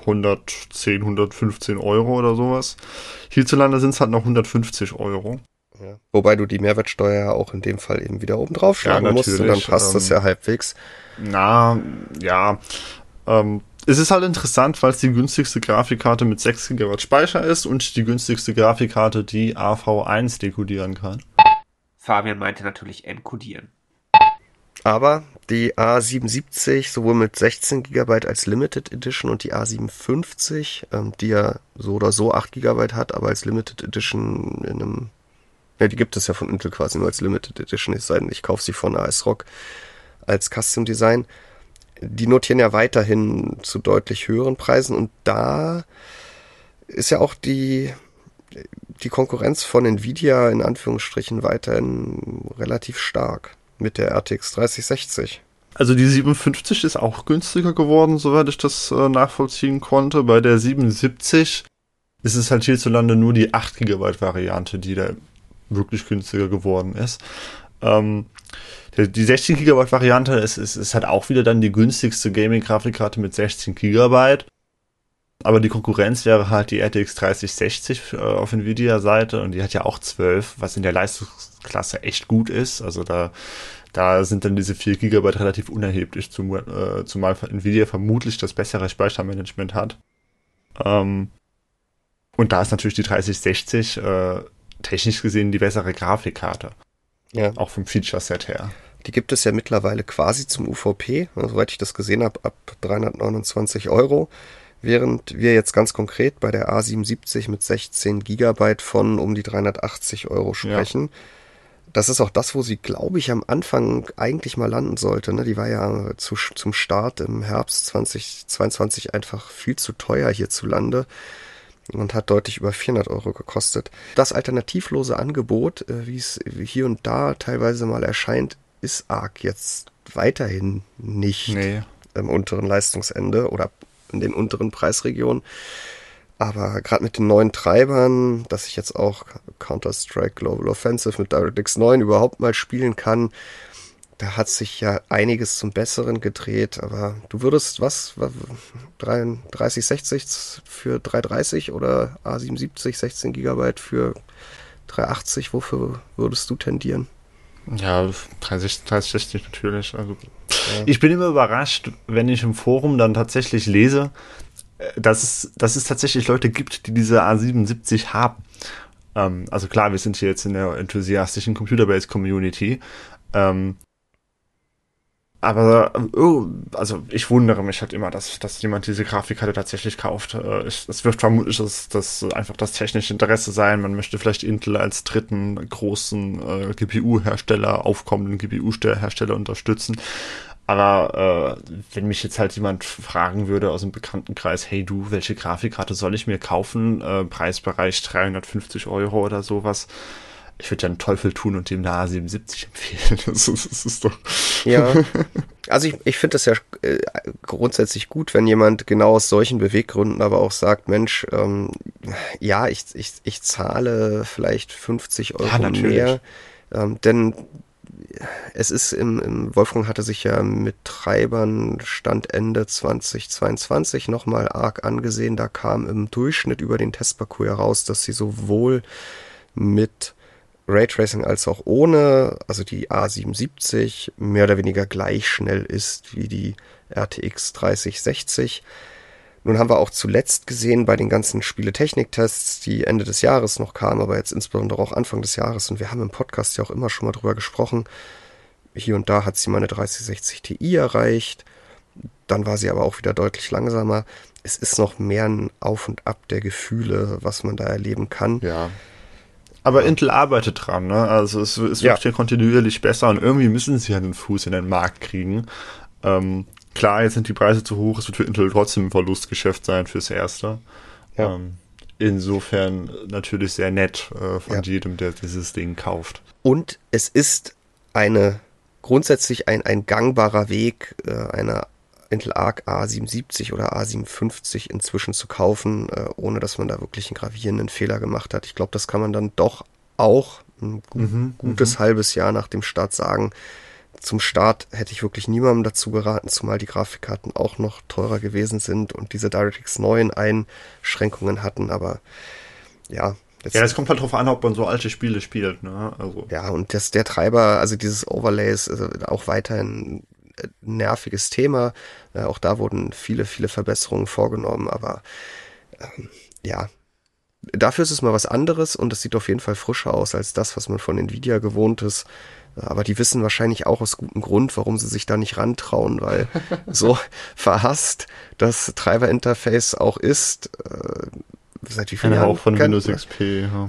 110, 115 Euro oder sowas. Hierzulande sind es halt noch 150 Euro. Ja. Wobei du die Mehrwertsteuer auch in dem Fall eben wieder oben drauf schlagen ja, musst und dann passt ähm, das ja halbwegs. Na, ja. Ähm, es ist halt interessant, weil es die günstigste Grafikkarte mit 6 GB Speicher ist und die günstigste Grafikkarte, die AV1 dekodieren kann. Fabian meinte natürlich encodieren. Aber die A77 sowohl mit 16 GB als Limited Edition und die A57, ähm, die ja so oder so 8 GB hat, aber als Limited Edition in einem, ja, die gibt es ja von Intel quasi nur als Limited Edition, es sei denn, ich kaufe sie von ASRock als Custom Design. Die notieren ja weiterhin zu deutlich höheren Preisen und da ist ja auch die, die Konkurrenz von Nvidia in Anführungsstrichen weiterhin relativ stark mit der RTX 3060. Also die 57 ist auch günstiger geworden, soweit ich das äh, nachvollziehen konnte. Bei der 77 ist es halt hierzulande nur die 8 GB Variante, die da wirklich günstiger geworden ist. Ähm, die, die 16 GB Variante ist, ist, ist halt auch wieder dann die günstigste Gaming-Grafikkarte mit 16 GB. Aber die Konkurrenz wäre halt die RTX 3060 äh, auf Nvidia-Seite und die hat ja auch 12, was in der Leistungsklasse echt gut ist. Also da da sind dann diese 4 GB relativ unerheblich, zum, äh, zumal Nvidia vermutlich das bessere Speichermanagement hat. Ähm, und da ist natürlich die 3060 äh, technisch gesehen die bessere Grafikkarte. Ja. Auch vom Feature-Set her. Die gibt es ja mittlerweile quasi zum UVP, also, soweit ich das gesehen habe, ab 329 Euro. Während wir jetzt ganz konkret bei der A77 mit 16 GB von um die 380 Euro sprechen. Ja das ist auch das, wo sie, glaube ich, am Anfang eigentlich mal landen sollte. Ne? Die war ja zu, zum Start im Herbst 2022 einfach viel zu teuer hierzulande und hat deutlich über 400 Euro gekostet. Das alternativlose Angebot, äh, wie es hier und da teilweise mal erscheint, ist arg jetzt weiterhin nicht nee. im unteren Leistungsende oder in den unteren Preisregionen. Aber gerade mit den neuen Treibern, dass ich jetzt auch Counter-Strike Global Offensive mit DirectX 9 überhaupt mal spielen kann, da hat sich ja einiges zum Besseren gedreht. Aber du würdest was? 3060 für 330 oder A77 16 GB für 380? Wofür würdest du tendieren? Ja, 30, 3060 natürlich. Also, ja. Ich bin immer überrascht, wenn ich im Forum dann tatsächlich lese, dass es, dass es tatsächlich Leute gibt, die diese A77 haben. Ähm, also klar, wir sind hier jetzt in der enthusiastischen Computerbase-Community. Ähm, aber oh, also ich wundere mich halt immer, dass, dass jemand diese Grafikkarte tatsächlich kauft. Äh, es wird vermutlich das, das einfach das technische Interesse sein. Man möchte vielleicht Intel als dritten großen äh, GPU-Hersteller, aufkommenden GPU-Hersteller unterstützen. Aber äh, wenn mich jetzt halt jemand fragen würde aus dem Bekanntenkreis, hey du, welche Grafikkarte soll ich mir kaufen? Äh, Preisbereich 350 Euro oder sowas. Ich würde ja einen Teufel tun und dem eine A77 empfehlen. Das ist, das ist doch. Ja. Also ich, ich finde das ja äh, grundsätzlich gut, wenn jemand genau aus solchen Beweggründen aber auch sagt, Mensch, ähm, ja, ich, ich, ich zahle vielleicht 50 Euro ja, mehr. Ähm, denn es ist im, im, Wolfgang hatte sich ja mit Treibern Stand Ende 2022 nochmal arg angesehen. Da kam im Durchschnitt über den Testparcours heraus, dass sie sowohl mit Raytracing als auch ohne, also die A77 mehr oder weniger gleich schnell ist wie die RTX 3060. Nun haben wir auch zuletzt gesehen bei den ganzen Spieletechnik-Tests, die Ende des Jahres noch kamen, aber jetzt insbesondere auch Anfang des Jahres, und wir haben im Podcast ja auch immer schon mal drüber gesprochen, hier und da hat sie meine 3060 Ti erreicht, dann war sie aber auch wieder deutlich langsamer. Es ist noch mehr ein Auf und Ab der Gefühle, was man da erleben kann. Ja. Aber. Intel arbeitet dran, ne? Also es, es wird ja. kontinuierlich besser und irgendwie müssen sie ja einen Fuß in den Markt kriegen. Ähm, Klar, jetzt sind die Preise zu hoch, es wird für Intel trotzdem ein Verlustgeschäft sein fürs Erste. Ja. Ähm, insofern natürlich sehr nett äh, von ja. jedem, der dieses Ding kauft. Und es ist eine grundsätzlich ein, ein gangbarer Weg, äh, eine Intel Arc A77 oder A57 inzwischen zu kaufen, äh, ohne dass man da wirklich einen gravierenden Fehler gemacht hat. Ich glaube, das kann man dann doch auch ein gu mhm, gutes mhm. halbes Jahr nach dem Start sagen. Zum Start hätte ich wirklich niemandem dazu geraten, zumal die Grafikkarten auch noch teurer gewesen sind und diese DirectX 9 Einschränkungen hatten, aber ja, ja, es kommt halt drauf an, ob man so alte Spiele spielt, ne? Also. Ja, und das, der Treiber, also dieses Overlay ist also auch weiterhin nerviges Thema. Äh, auch da wurden viele, viele Verbesserungen vorgenommen, aber ähm, ja, dafür ist es mal was anderes und es sieht auf jeden Fall frischer aus als das, was man von Nvidia gewohnt ist. Aber die wissen wahrscheinlich auch aus gutem Grund, warum sie sich da nicht rantrauen, weil so verhasst das Treiber-Interface auch ist, äh, seit wie vielen Jahren? auch von Windows XP. Ja.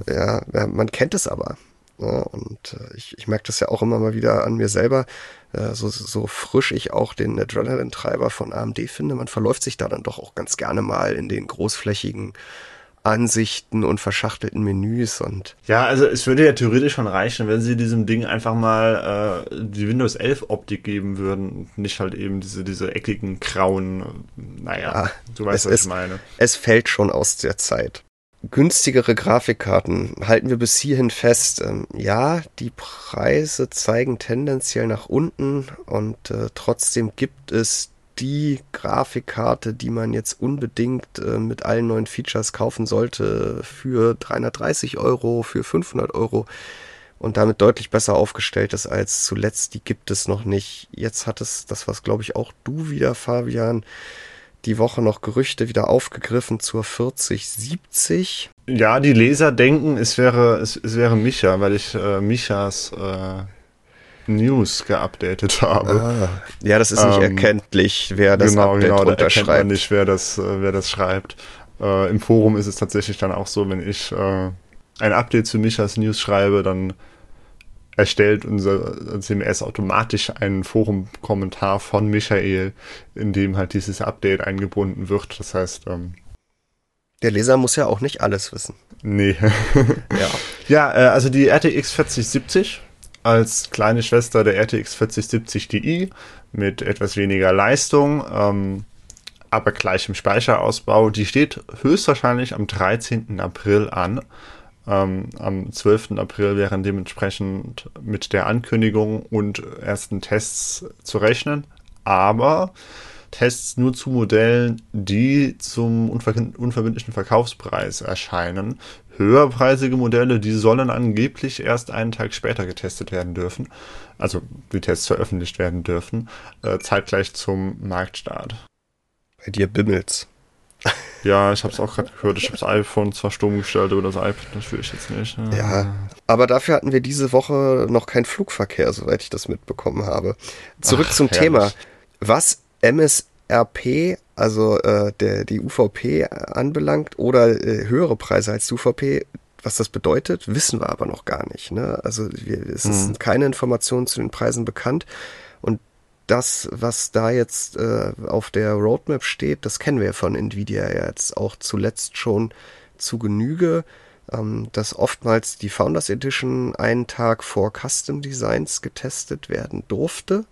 Ja, man kennt es aber. Ja, und äh, ich, ich merke das ja auch immer mal wieder an mir selber, äh, so, so frisch ich auch den Adrenaline-Treiber von AMD finde. Man verläuft sich da dann doch auch ganz gerne mal in den großflächigen Ansichten und verschachtelten Menüs und. Ja, also es würde ja theoretisch schon reichen, wenn sie diesem Ding einfach mal äh, die Windows 11 Optik geben würden, nicht halt eben diese, diese eckigen grauen, naja, ja, du weißt, was ist, ich meine. Es fällt schon aus der Zeit. Günstigere Grafikkarten halten wir bis hierhin fest. Ähm, ja, die Preise zeigen tendenziell nach unten und äh, trotzdem gibt es die Grafikkarte, die man jetzt unbedingt äh, mit allen neuen Features kaufen sollte, für 330 Euro, für 500 Euro und damit deutlich besser aufgestellt ist als zuletzt. Die gibt es noch nicht. Jetzt hat es, das was glaube ich auch du wieder, Fabian, die Woche noch Gerüchte wieder aufgegriffen zur 4070. Ja, die Leser denken, es wäre, es, es wäre Micha, weil ich äh, Michas äh, News geupdatet habe. Ah, ja, das ist nicht ähm, erkenntlich, wer das genau, Update genau, da erkennt man nicht, wer das, äh, wer das schreibt. Äh, Im Forum ist es tatsächlich dann auch so, wenn ich äh, ein Update zu Michas News schreibe, dann erstellt unser CMS automatisch einen Forum-Kommentar von Michael, in dem halt dieses Update eingebunden wird. Das heißt, ähm, der Leser muss ja auch nicht alles wissen. Nee. ja, ja äh, also die RTX 4070 als kleine Schwester der RTX 4070 Ti mit etwas weniger Leistung, ähm, aber gleichem Speicherausbau. Die steht höchstwahrscheinlich am 13. April an. Ähm, am 12. April wären dementsprechend mit der Ankündigung und ersten Tests zu rechnen. Aber Tests nur zu Modellen, die zum unverbindlichen Verkaufspreis erscheinen. Höherpreisige Modelle, die sollen angeblich erst einen Tag später getestet werden dürfen. Also die Tests veröffentlicht werden dürfen, äh, zeitgleich zum Marktstart. Bei dir bimmelt's. Ja, ich habe es auch gerade gehört. Ich habe das iPhone zwar stumm gestellt, aber das iPad natürlich jetzt nicht. Ja. ja, aber dafür hatten wir diese Woche noch keinen Flugverkehr, soweit ich das mitbekommen habe. Zurück Ach, zum herrlich. Thema. Was MSRP, also äh, der, die UVP anbelangt, oder äh, höhere Preise als die UVP, was das bedeutet, wissen wir aber noch gar nicht. Ne? Also wir, es mhm. sind keine Informationen zu den Preisen bekannt. Und das, was da jetzt äh, auf der Roadmap steht, das kennen wir von Nvidia jetzt auch zuletzt schon zu Genüge, ähm, dass oftmals die Founders Edition einen Tag vor Custom Designs getestet werden durfte.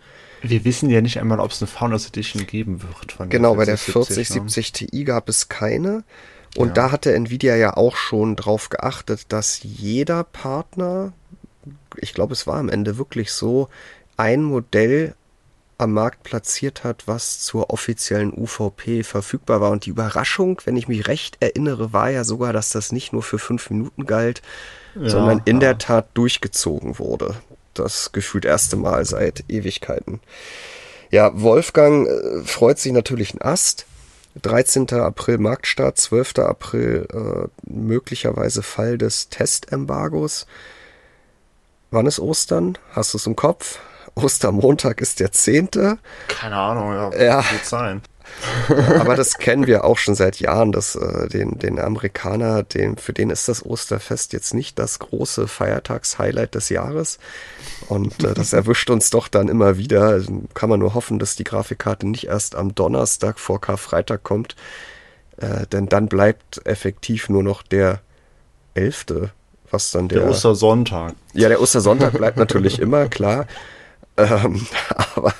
Wir wissen ja nicht einmal, ob es eine Founders Edition geben wird. Von genau, bei der 4070 Ti gab es keine. Und ja. da hatte Nvidia ja auch schon drauf geachtet, dass jeder Partner, ich glaube, es war am Ende wirklich so, ein Modell am Markt platziert hat, was zur offiziellen UVP verfügbar war. Und die Überraschung, wenn ich mich recht erinnere, war ja sogar, dass das nicht nur für fünf Minuten galt, ja, sondern in ja. der Tat durchgezogen wurde. Das gefühlt erste Mal seit Ewigkeiten. Ja, Wolfgang äh, freut sich natürlich ein Ast. 13. April Marktstart, 12. April äh, möglicherweise Fall des Testembargos. Wann ist Ostern? Hast du es im Kopf? Ostermontag ist der 10. Keine Ahnung, ja. ja. Wird sein. Aber das kennen wir auch schon seit Jahren, dass äh, den, den Amerikaner, den, für den ist das Osterfest jetzt nicht das große Feiertagshighlight des Jahres. Und äh, das erwischt uns doch dann immer wieder. Also kann man nur hoffen, dass die Grafikkarte nicht erst am Donnerstag vor Karfreitag kommt. Äh, denn dann bleibt effektiv nur noch der 11. Was dann der, der Ostersonntag. Ja, der Ostersonntag bleibt natürlich immer, klar. Ähm, aber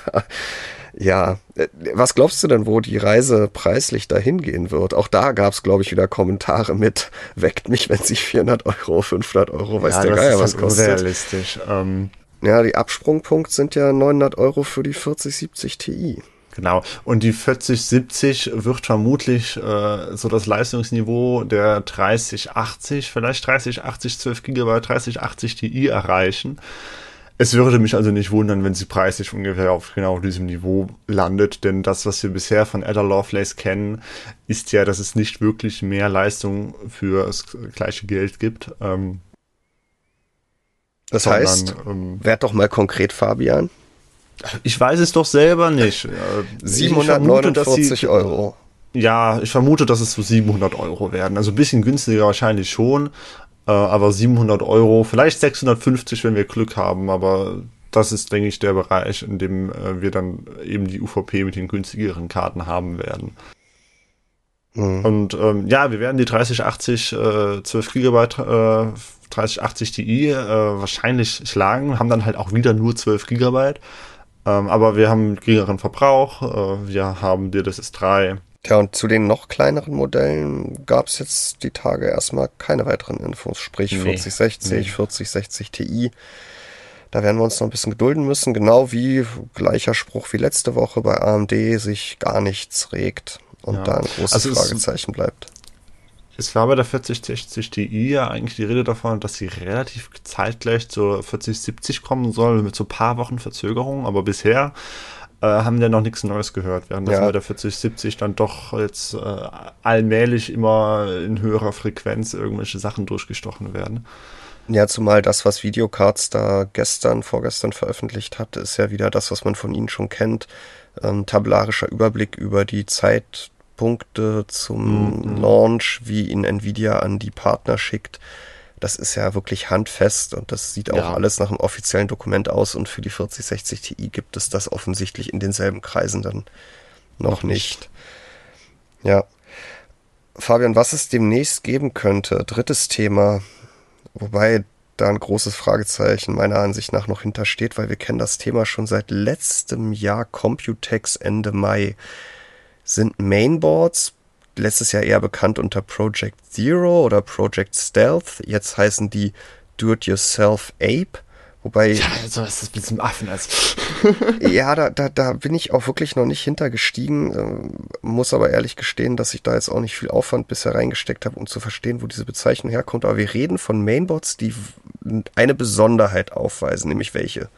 Ja, äh, was glaubst du denn, wo die Reise preislich dahin gehen wird? Auch da gab es, glaube ich, wieder Kommentare mit, weckt mich, wenn sie 400 Euro, 500 Euro, weiß ja, der Geier, was halt kostet. unrealistisch. Ähm, Ja, die Absprungpunkt sind ja 900 Euro für die 4070 Ti. Genau. Und die 4070 wird vermutlich äh, so das Leistungsniveau der 3080, vielleicht 3080, 12 GB, 3080 Ti erreichen. Es würde mich also nicht wundern, wenn sie preislich ungefähr auf genau diesem Niveau landet, denn das, was wir bisher von Ada Lovelace kennen, ist ja, dass es nicht wirklich mehr Leistung für das gleiche Geld gibt. Ähm, Das sondern, heißt, ähm, werd doch mal konkret, Fabian. ich weiß es doch selber nicht. Äh, ich vermute, dass sie- 749 Euro. Ja, ich vermute, dass es so 700 Euro werden. Also ein bisschen günstiger wahrscheinlich schon, äh, aber 700 Euro, vielleicht 650, wenn wir Glück haben, aber das ist, denke ich, der Bereich, in dem äh, wir dann eben die UVP mit den günstigeren Karten haben werden. Mhm. Und ähm, ja, wir werden die 3080 äh, 12 GB äh, 3080 Ti äh, wahrscheinlich schlagen, haben dann halt auch wieder nur 12 GB. Ähm, aber wir haben geringeren Verbrauch, äh, wir haben DLSS 3, Tja, und zu den noch kleineren Modellen gab es jetzt die Tage erstmal keine weiteren Infos, sprich Nee, 4060, nee. 4060 Ti. Da werden wir uns noch ein bisschen gedulden müssen, genau wie gleicher Spruch wie letzte Woche bei AMD sich gar nichts regt und Ja. da ein großes Also es- Fragezeichen bleibt. Es war bei der 4060 Ti ja eigentlich die Rede davon, dass sie relativ zeitgleich zur 4070 kommen soll, mit so ein paar Wochen Verzögerung, aber bisher äh, haben wir noch nichts Neues gehört, während das Ja. bei der 4070 dann doch jetzt äh, allmählich immer in höherer Frequenz irgendwelche Sachen durchgestochen werden. Ja, zumal das, was Videocards da gestern, vorgestern veröffentlicht hat, ist ja wieder das, was man von ihnen schon kennt. Ähm, tabellarischer Überblick über die Zeitpunkte zum Mhm. Launch, wie ihn Nvidia an die Partner schickt. Das ist ja wirklich handfest und das sieht auch Ja. alles nach einem offiziellen Dokument aus und für die 4060 Ti gibt es das offensichtlich in denselben Kreisen dann noch, nicht. Ja. Fabian, was es demnächst geben könnte, drittes Thema, wobei da ein großes Fragezeichen meiner Ansicht nach noch hintersteht, weil wir kennen das Thema schon seit letztem Jahr Computex Ende Mai. Sind Mainboards, letztes Jahr eher bekannt unter Project Zero oder Project Stealth, jetzt heißen die Do-It-Yourself Ape, wobei Ja, so ist das mit diesem Affen als. ja, da, da, da bin ich auch wirklich noch nicht hintergestiegen, ähm, muss aber ehrlich gestehen, dass ich da jetzt auch nicht viel Aufwand bisher reingesteckt habe, um zu verstehen, wo diese Bezeichnung herkommt. Aber wir reden von Mainboards, die eine Besonderheit aufweisen, nämlich welche.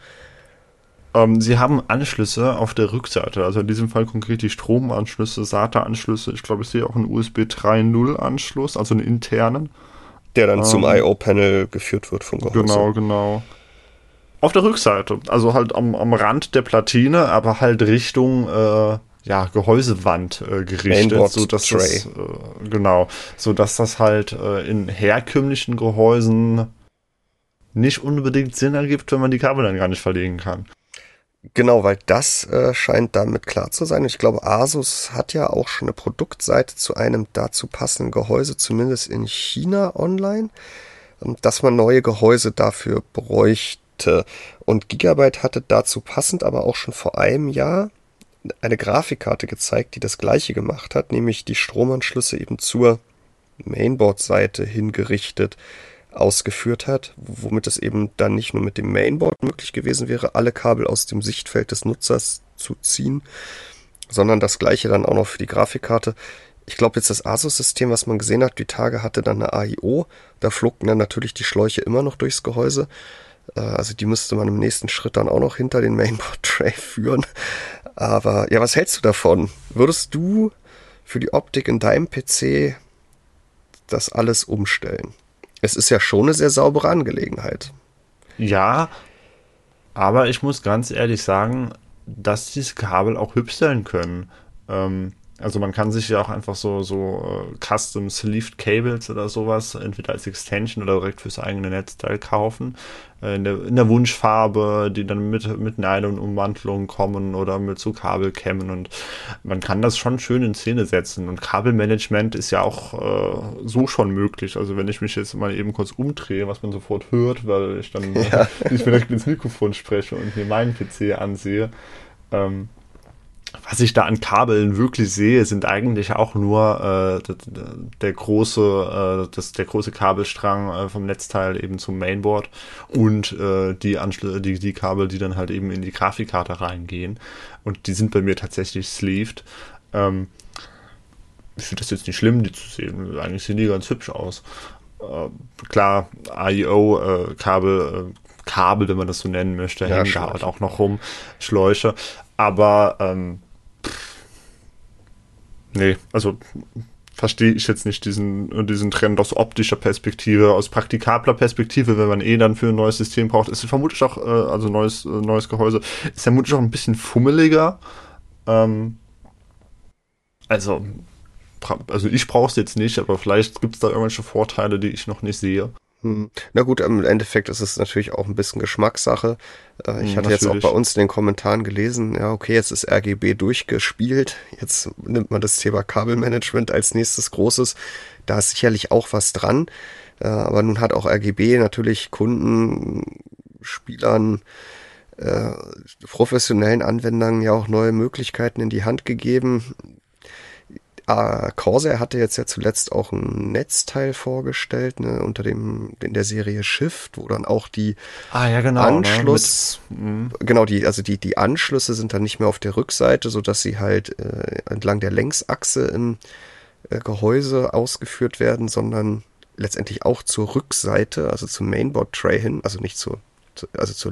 Ähm, sie haben Anschlüsse auf der Rückseite, also in diesem Fall konkret die Stromanschlüsse, SATA-Anschlüsse. Ich glaube, ich sehe auch einen USB 3.0-Anschluss, also einen internen. Der dann zum Ähm, IO-Panel geführt wird vom Gehäuse. Genau, genau. Auf der Rückseite, also halt am, am Rand der Platine, aber halt Richtung äh, ja, Gehäusewand äh, gerichtet, Mainboard so dass Tray. das äh, genau, so dass das halt äh, in herkömmlichen Gehäusen nicht unbedingt Sinn ergibt, wenn man die Kabel dann gar nicht verlegen kann. Genau, weil das äh, scheint damit klar zu sein. Ich glaube, Asus hat ja auch schon eine Produktseite zu einem dazu passenden Gehäuse, zumindest in China online, ähm, dass man neue Gehäuse dafür bräuchte. Und Gigabyte hatte dazu passend aber auch schon vor einem Jahr eine Grafikkarte gezeigt, die das gleiche gemacht hat, nämlich die Stromanschlüsse eben zur Mainboard-Seite hingerichtet ausgeführt hat, womit es eben dann nicht nur mit dem Mainboard möglich gewesen wäre, alle Kabel aus dem Sichtfeld des Nutzers zu ziehen, sondern das gleiche dann auch noch für die Grafikkarte. Ich glaube jetzt das Asus-System, was man gesehen hat, die Tage hatte dann eine AIO, da flogten dann natürlich die Schläuche immer noch durchs Gehäuse. Äh, Also die müsste man im nächsten Schritt dann auch noch hinter den Mainboard-Tray führen. Aber ja, was hältst du davon? Würdest du für die Optik in deinem PC das alles umstellen? Es ist ja schon eine sehr saubere Angelegenheit. Ja, aber ich muss ganz ehrlich sagen, dass diese Kabel auch hübsch sein können. Ähm, also man kann sich ja auch einfach so, so äh, Custom Sleeved Cables oder sowas, entweder als Extension oder direkt fürs eigene Netzteil kaufen. Äh, in, der, in der Wunschfarbe, die dann mit, mit Nylon-Umwandlungen kommen oder mit so Kabelkämmen und man kann das schon schön in Szene setzen. Und Kabelmanagement ist ja auch äh, so schon möglich. Also wenn ich mich jetzt mal eben kurz umdrehe, was man sofort hört, weil ich dann Ja. äh, nicht direkt ins Mikrofon spreche und mir meinen PC ansehe, ähm, was ich da an Kabeln wirklich sehe, sind eigentlich auch nur äh, der, große, äh, das, der große Kabelstrang äh, vom Netzteil eben zum Mainboard und äh, die, die, die Kabel, die dann halt eben in die Grafikkarte reingehen. Und die sind bei mir tatsächlich sleeved. Ähm, ich finde das jetzt nicht schlimm, die zu sehen. Eigentlich sehen die ganz hübsch aus. Äh, klar, IO-Kabel, äh, Kabel, wenn man das so nennen möchte, ja, hängen da halt auch noch rum, Schläuche. Aber ähm, nee, also verstehe ich jetzt nicht diesen, diesen Trend aus optischer Perspektive, aus praktikabler Perspektive, wenn man eh dann für ein neues System braucht. Ist vermutlich auch, äh, also neues, äh, neues Gehäuse, ist vermutlich auch ein bisschen fummeliger. Ähm, also, also ich brauche es jetzt nicht, aber vielleicht gibt es da irgendwelche Vorteile, die ich noch nicht sehe. Hm. Na gut, im Endeffekt ist es natürlich auch ein bisschen Geschmackssache. Äh, ich hm, hatte natürlich. jetzt auch bei uns in den Kommentaren gelesen, ja, okay, jetzt ist RGB durchgespielt. Jetzt nimmt man das Thema Kabelmanagement als nächstes großes. Da ist sicherlich auch was dran. Äh, aber nun hat auch RGB natürlich Kunden, Spielern, äh, professionellen Anwendern ja auch neue Möglichkeiten in die Hand gegeben. Uh, Corsair hatte jetzt ja zuletzt auch ein Netzteil vorgestellt, ne, unter dem, in der Serie Shift, wo dann auch die ah, ja, genau, Anschluss, ne, mit, genau, die, also die, die Anschlüsse sind dann nicht mehr auf der Rückseite, so dass sie halt äh, entlang der Längsachse im äh, Gehäuse ausgeführt werden, sondern letztendlich auch zur Rückseite, also zum Mainboard-Tray hin, also nicht zur, also zur,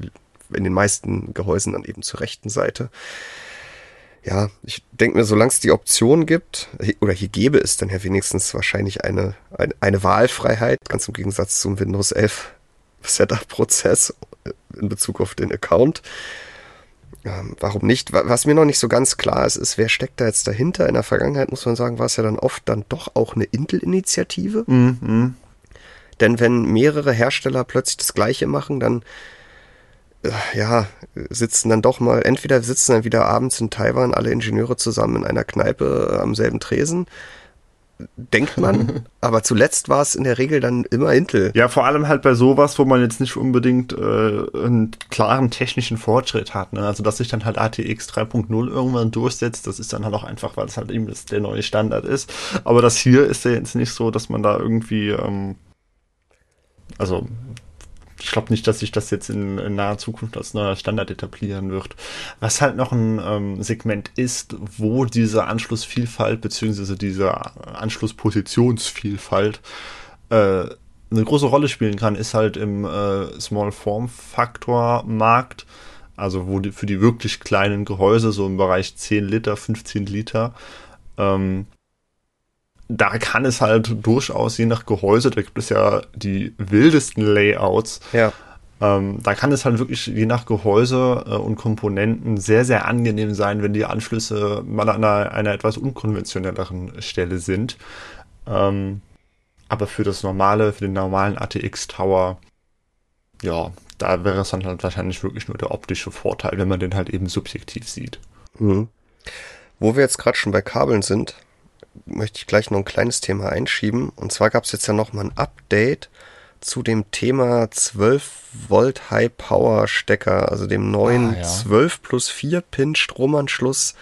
in den meisten Gehäusen dann eben zur rechten Seite ja, ich denke mir, solange es die Option gibt, oder hier gäbe es dann ja wenigstens wahrscheinlich eine, eine, eine Wahlfreiheit, ganz im Gegensatz zum Windows 11 Setup-Prozess in Bezug auf den Account. Ähm, warum nicht? Was mir noch nicht so ganz klar ist, ist, wer steckt da jetzt dahinter? In der Vergangenheit muss man sagen, war es ja dann oft dann doch auch eine Intel-Initiative. Mhm. Denn wenn mehrere Hersteller plötzlich das Gleiche machen, dann ja, sitzen dann doch mal, entweder sitzen dann wieder abends in Taiwan alle Ingenieure zusammen in einer Kneipe äh, am selben Tresen, denkt man, aber zuletzt war es in der Regel dann immer Intel. Ja, vor allem halt bei sowas, wo man jetzt nicht unbedingt äh, einen klaren technischen Fortschritt hat. Ne? Also dass sich dann halt ATX 3.0 irgendwann durchsetzt, das ist dann halt auch einfach, weil es halt eben der neue Standard ist. Aber das hier ist ja jetzt nicht so, dass man da irgendwie ähm, also ich glaube nicht, dass sich das jetzt in, in, naher Zukunft als neuer Standard etablieren wird. Was halt noch ein ähm, Segment ist, wo diese Anschlussvielfalt beziehungsweise diese Anschlusspositionsvielfalt äh, eine große Rolle spielen kann, ist halt im äh, Small Form Factor Markt. Also wo die, für die wirklich kleinen Gehäuse, so im Bereich 10 Liter, 15 Liter, ähm, da kann es halt durchaus, je nach Gehäuse, da gibt es ja die wildesten Layouts. Ja. Ähm, da kann es halt wirklich je nach Gehäuse äh, und Komponenten sehr, sehr angenehm sein, wenn die Anschlüsse mal an einer, einer etwas unkonventionelleren Stelle sind. Ähm, aber für das normale, für den normalen ATX Tower, ja, da wäre es dann halt wahrscheinlich wirklich nur der optische Vorteil, wenn man den halt eben subjektiv sieht. Mhm. Wo wir jetzt gerade schon bei Kabeln sind, möchte ich gleich noch ein kleines Thema einschieben. Und zwar gab es jetzt ja noch mal ein Update zu dem Thema 12 Volt High Power Stecker, also dem neuen ah, ja. 12 plus 4 Pin Stromanschluss,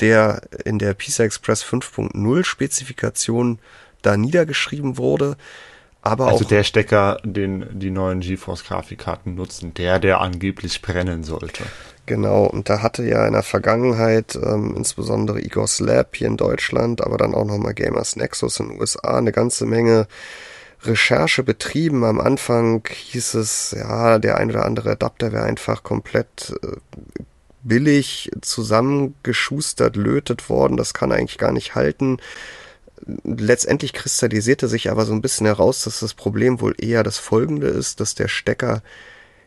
der in der PISA Express 5.0 Spezifikation da niedergeschrieben wurde. Aber also auch der Stecker, den die neuen GeForce Grafikkarten nutzen, der, der angeblich brennen sollte. Genau, und da hatte ja in der Vergangenheit ähm, insbesondere Igor's Lab hier in Deutschland, aber dann auch nochmal Gamers Nexus in den USA eine ganze Menge Recherche betrieben. Am Anfang hieß es, ja, der ein oder andere Adapter wäre einfach komplett äh, billig zusammengeschustert, lötet worden. Das kann eigentlich gar nicht halten. Letztendlich kristallisierte sich aber so ein bisschen heraus, dass das Problem wohl eher das folgende ist, dass der Stecker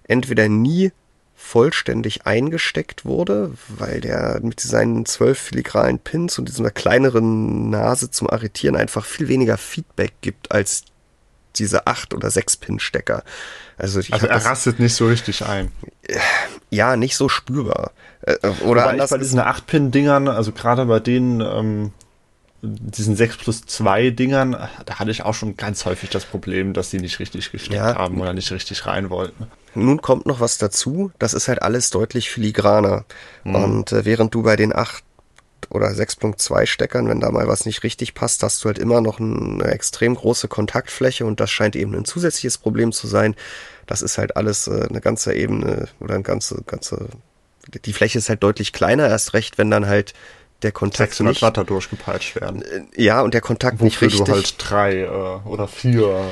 entweder nie vollständig eingesteckt wurde, weil der mit seinen zwölf filigranen Pins und dieser kleineren Nase zum Arretieren einfach viel weniger Feedback gibt als diese acht oder sechs Pin Stecker. Also, also er rastet nicht so richtig ein. Ja, nicht so spürbar. Äh, oder Wobei anders bei diesen acht Pin Dingern, also gerade bei denen ähm, diesen 6 plus 2 Dingern, da hatte ich auch schon ganz häufig das Problem, dass die nicht richtig gesteckt ja. haben oder nicht richtig rein wollten. Nun kommt noch was dazu, das ist halt alles deutlich filigraner. Mhm. Und äh, während du bei den 8 oder 6.2 Steckern, wenn da mal was nicht richtig passt, hast du halt immer noch eine extrem große Kontaktfläche und das scheint eben ein zusätzliches Problem zu sein. Das ist halt alles äh, eine ganze Ebene oder eine ganze, ganze, die Fläche ist halt deutlich kleiner, erst recht, wenn dann halt der Kontakt 600 nicht, Watt da durchgepeitscht werden. äh, ja, und der Kontakt nicht Wofür richtig. du halt drei äh, oder vier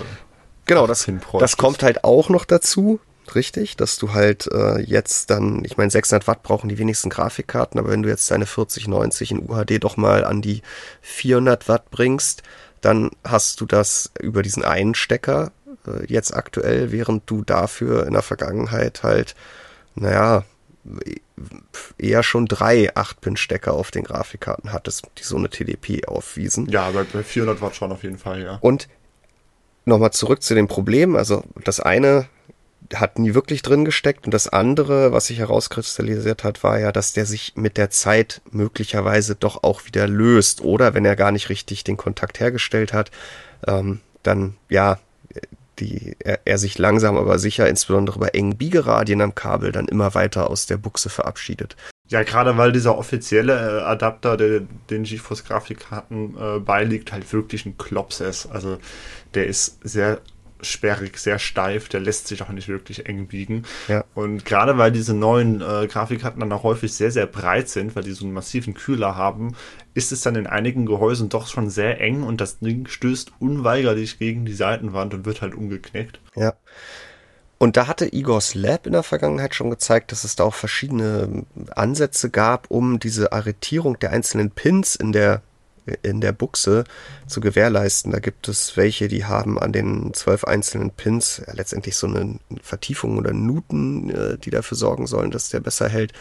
Genau, das, das kommt halt auch noch dazu, richtig, dass du halt äh, jetzt dann, ich meine, 600 Watt brauchen die wenigsten Grafikkarten, aber wenn du jetzt deine 4090 in UHD doch mal an die 400 Watt bringst, dann hast du das über diesen einen Stecker äh, jetzt aktuell, während du dafür in der Vergangenheit halt, naja, eher schon drei 8-Pin-Stecker auf den Grafikkarten hattest, die so eine TDP aufwiesen. Ja, aber bei 400 Watt schon auf jeden Fall, ja. Und nochmal zurück zu dem Problem. Also das eine hat nie wirklich drin gesteckt und das andere, was sich herauskristallisiert hat, war ja, dass der sich mit der Zeit möglicherweise doch auch wieder löst. Oder wenn er gar nicht richtig den Kontakt hergestellt hat, ähm, dann ja, die, er, er sich langsam aber sicher, insbesondere bei engen Biegeradien am Kabel, dann immer weiter aus der Buchse verabschiedet. Ja, gerade weil dieser offizielle äh, Adapter, der den GeForce Grafikkarten äh, beiliegt, halt wirklich ein Klops ist. Also der ist sehr sperrig, sehr steif, der lässt sich auch nicht wirklich eng biegen. Ja. Und gerade weil diese neuen äh, Grafikkarten dann auch häufig sehr, sehr breit sind, weil die so einen massiven Kühler haben, ist es dann in einigen Gehäusen doch schon sehr eng und das Ding stößt unweigerlich gegen die Seitenwand und wird halt umgeknickt. Ja. Und da hatte Igor's Lab in der Vergangenheit schon gezeigt, dass es da auch verschiedene Ansätze gab, um diese Arretierung der einzelnen Pins in der in der Buchse zu gewährleisten. Da gibt es welche, die haben an den zwölf einzelnen Pins ja, letztendlich so eine Vertiefung oder Nuten, äh, die dafür sorgen sollen, dass der besser hält.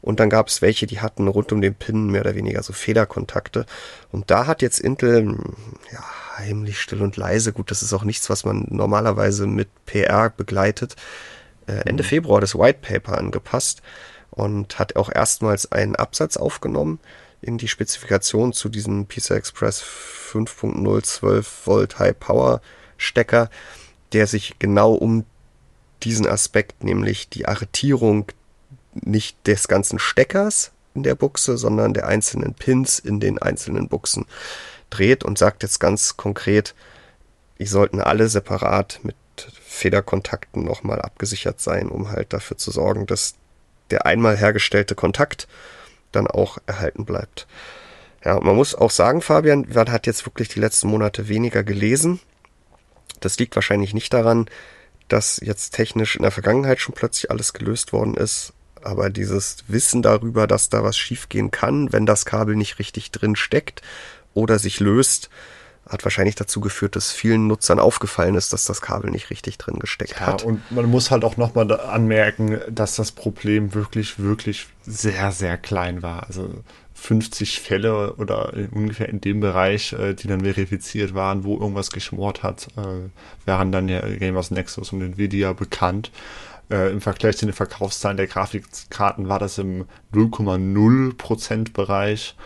Und dann gab es welche, die hatten rund um den Pin mehr oder weniger so Federkontakte. Und da hat jetzt Intel, ja, heimlich still und leise, gut, das ist auch nichts, was man normalerweise mit PR begleitet, äh, Ende Februar das White Paper angepasst und hat auch erstmals einen Absatz aufgenommen in die Spezifikation zu diesem PCI Express 5.0 12 Volt High Power Stecker, der sich genau um diesen Aspekt, nämlich die Arretierung nicht des ganzen Steckers in der Buchse, sondern der einzelnen Pins in den einzelnen Buchsen dreht und sagt jetzt ganz konkret, die sollten alle separat mit Federkontakten nochmal abgesichert sein, um halt dafür zu sorgen, dass der einmal hergestellte Kontakt dann auch erhalten bleibt. Ja, man muss auch sagen, Fabian, man hat jetzt wirklich die letzten Monate weniger gelesen. Das liegt wahrscheinlich nicht daran, dass jetzt technisch in der Vergangenheit schon plötzlich alles gelöst worden ist, aber dieses Wissen darüber, dass da was schiefgehen kann, wenn das Kabel nicht richtig drin steckt oder sich löst, hat wahrscheinlich dazu geführt, dass vielen Nutzern aufgefallen ist, dass das Kabel nicht richtig drin gesteckt Ja, hat. und man muss halt auch nochmal anmerken, dass das Problem wirklich, wirklich sehr, sehr klein war. Also 50 Fälle oder ungefähr in dem Bereich, äh, die dann verifiziert waren, wo irgendwas geschmort hat, äh, wären dann ja Gamers Nexus und Nvidia bekannt. Äh, Im Vergleich zu den Verkaufszahlen der Grafikkarten war das im 0,0% Bereich.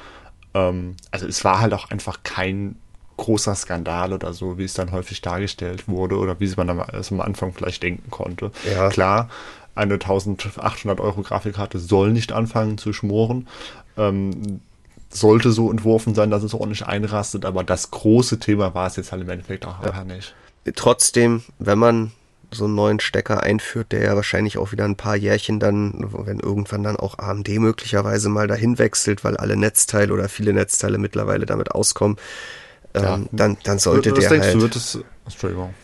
Ähm, also es war halt auch einfach kein großer Skandal oder so, wie es dann häufig dargestellt wurde oder wie es man also am Anfang vielleicht denken konnte. Ja. Klar, eine 1800 Euro Grafikkarte soll nicht anfangen zu schmoren. Ähm, sollte so entworfen sein, dass es ordentlich einrastet, aber das große Thema war es jetzt halt im Endeffekt auch einfach nicht. Trotzdem, wenn man so einen neuen Stecker einführt, der ja wahrscheinlich auch wieder ein paar Jährchen dann, wenn irgendwann dann auch AMD möglicherweise mal dahin wechselt, weil alle Netzteile oder viele Netzteile mittlerweile damit auskommen, Ja. ähm, dann, dann sollte Was der denkst halt, du, wird es, Entschuldigung.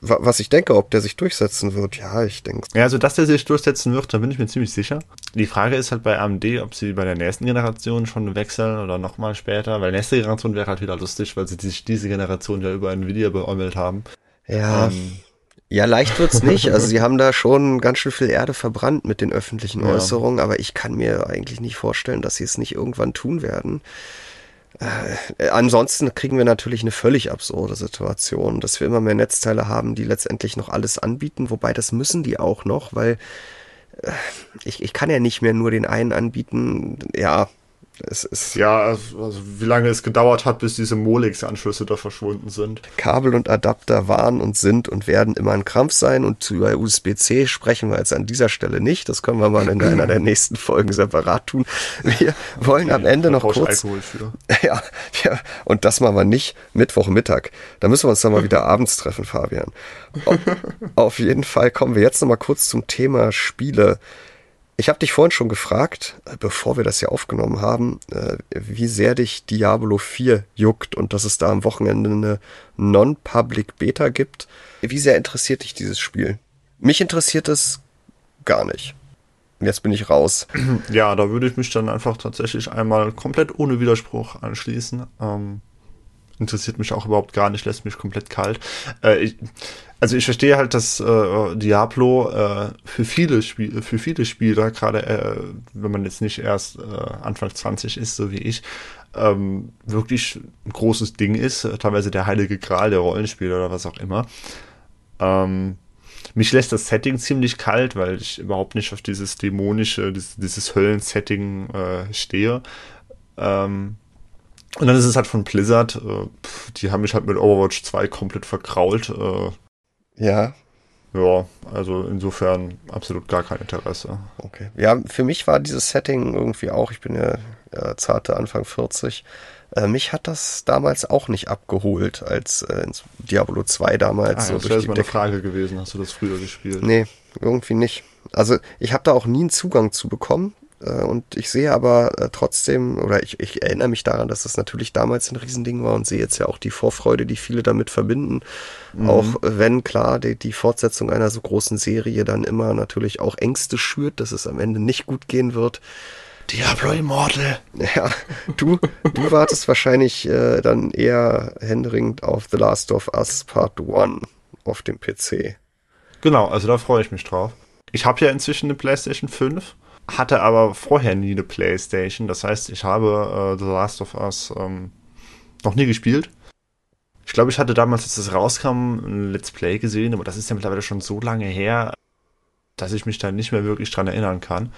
wa- was ich denke, ob der sich durchsetzen wird, ja, ich denke, Ja, also dass der sich durchsetzen wird, da bin ich mir ziemlich sicher. Die Frage ist halt bei AMD, ob sie bei der nächsten Generation schon wechseln oder nochmal später, weil nächste Generation wäre halt wieder lustig, weil sie sich diese Generation ja über Nvidia beäumelt haben. ja, Ähm, ja, leicht wird's nicht. Also sie haben da schon ganz schön viel Erde verbrannt mit den öffentlichen Ja. Äußerungen, aber ich kann mir eigentlich nicht vorstellen, dass sie es nicht irgendwann tun werden. Äh, ansonsten kriegen wir natürlich eine völlig absurde Situation, dass wir immer mehr Netzteile haben, die letztendlich noch alles anbieten, wobei das müssen die auch noch, weil äh, ich, ich kann ja nicht mehr nur den einen anbieten, ja, Es ist ja, also, also wie lange es gedauert hat, bis diese Molex-Anschlüsse da verschwunden sind. Kabel und Adapter waren und sind und werden immer ein Krampf sein und über USB-C sprechen wir jetzt an dieser Stelle nicht. Das können wir mal in einer der nächsten Folgen separat tun. Wir wollen am Ende noch kurz. Alkohol für. Ja, ja, und das machen wir nicht Mittwochmittag. Da müssen wir uns dann mal wieder abends treffen, Fabian. Auf jeden Fall kommen wir jetzt noch mal kurz zum Thema Spiele. Ich habe dich vorhin schon gefragt, äh, bevor wir das ja aufgenommen haben, äh, wie sehr dich Diablo 4 juckt und dass es da am Wochenende eine Non-Public Beta gibt. Wie sehr interessiert dich dieses Spiel? Mich interessiert es gar nicht. Jetzt bin ich raus. Ja, da würde ich mich dann einfach tatsächlich einmal komplett ohne Widerspruch anschließen. Ähm, interessiert mich auch überhaupt gar nicht, lässt mich komplett kalt. Äh, ich, also ich verstehe halt, dass äh, Diablo äh, für viele Spiel für viele Spieler, gerade äh, wenn man jetzt nicht erst äh, Anfang 20 ist, so wie ich, ähm, wirklich ein großes Ding ist, äh, teilweise der heilige Gral der Rollenspiele oder was auch immer. Ähm, mich lässt das Setting ziemlich kalt, weil ich überhaupt nicht auf dieses dämonische, dieses, dieses Höllen-Setting äh, stehe. Ähm, und dann ist es halt von Blizzard, die haben mich halt mit Overwatch 2 komplett verkrault. Äh, ja. Ja, also insofern absolut gar kein Interesse. Okay. Ja, für mich war dieses Setting irgendwie auch, ich bin ja, ja zarte Anfang 40, äh, mich hat das damals auch nicht abgeholt, als äh, Diablo 2 damals. Ah, so das wäre meine Frage gewesen, hast du das früher gespielt? Nee, irgendwie nicht. Also ich habe da auch nie einen Zugang zu bekommen. Äh, und ich sehe aber äh, trotzdem, oder ich, ich erinnere mich daran, dass das natürlich damals ein Riesending war und sehe jetzt ja auch die Vorfreude, die viele damit verbinden. Mhm. Auch wenn klar die, die Fortsetzung einer so großen Serie dann immer natürlich auch Ängste schürt, dass es am Ende nicht gut gehen wird. Diablo Immortal. Ja, du, du wartest wahrscheinlich äh, dann eher händeringend auf The Last of Us Part 1 auf dem PC. Genau, also da freue ich mich drauf. Ich habe ja inzwischen eine PlayStation 5 hatte aber vorher nie eine Playstation. Das heißt, ich habe äh, The Last of Us ähm, noch nie gespielt. Ich glaube, ich hatte damals, als es rauskam, ein Let's Play gesehen, aber das ist ja mittlerweile schon so lange her, dass ich mich da nicht mehr wirklich dran erinnern kann.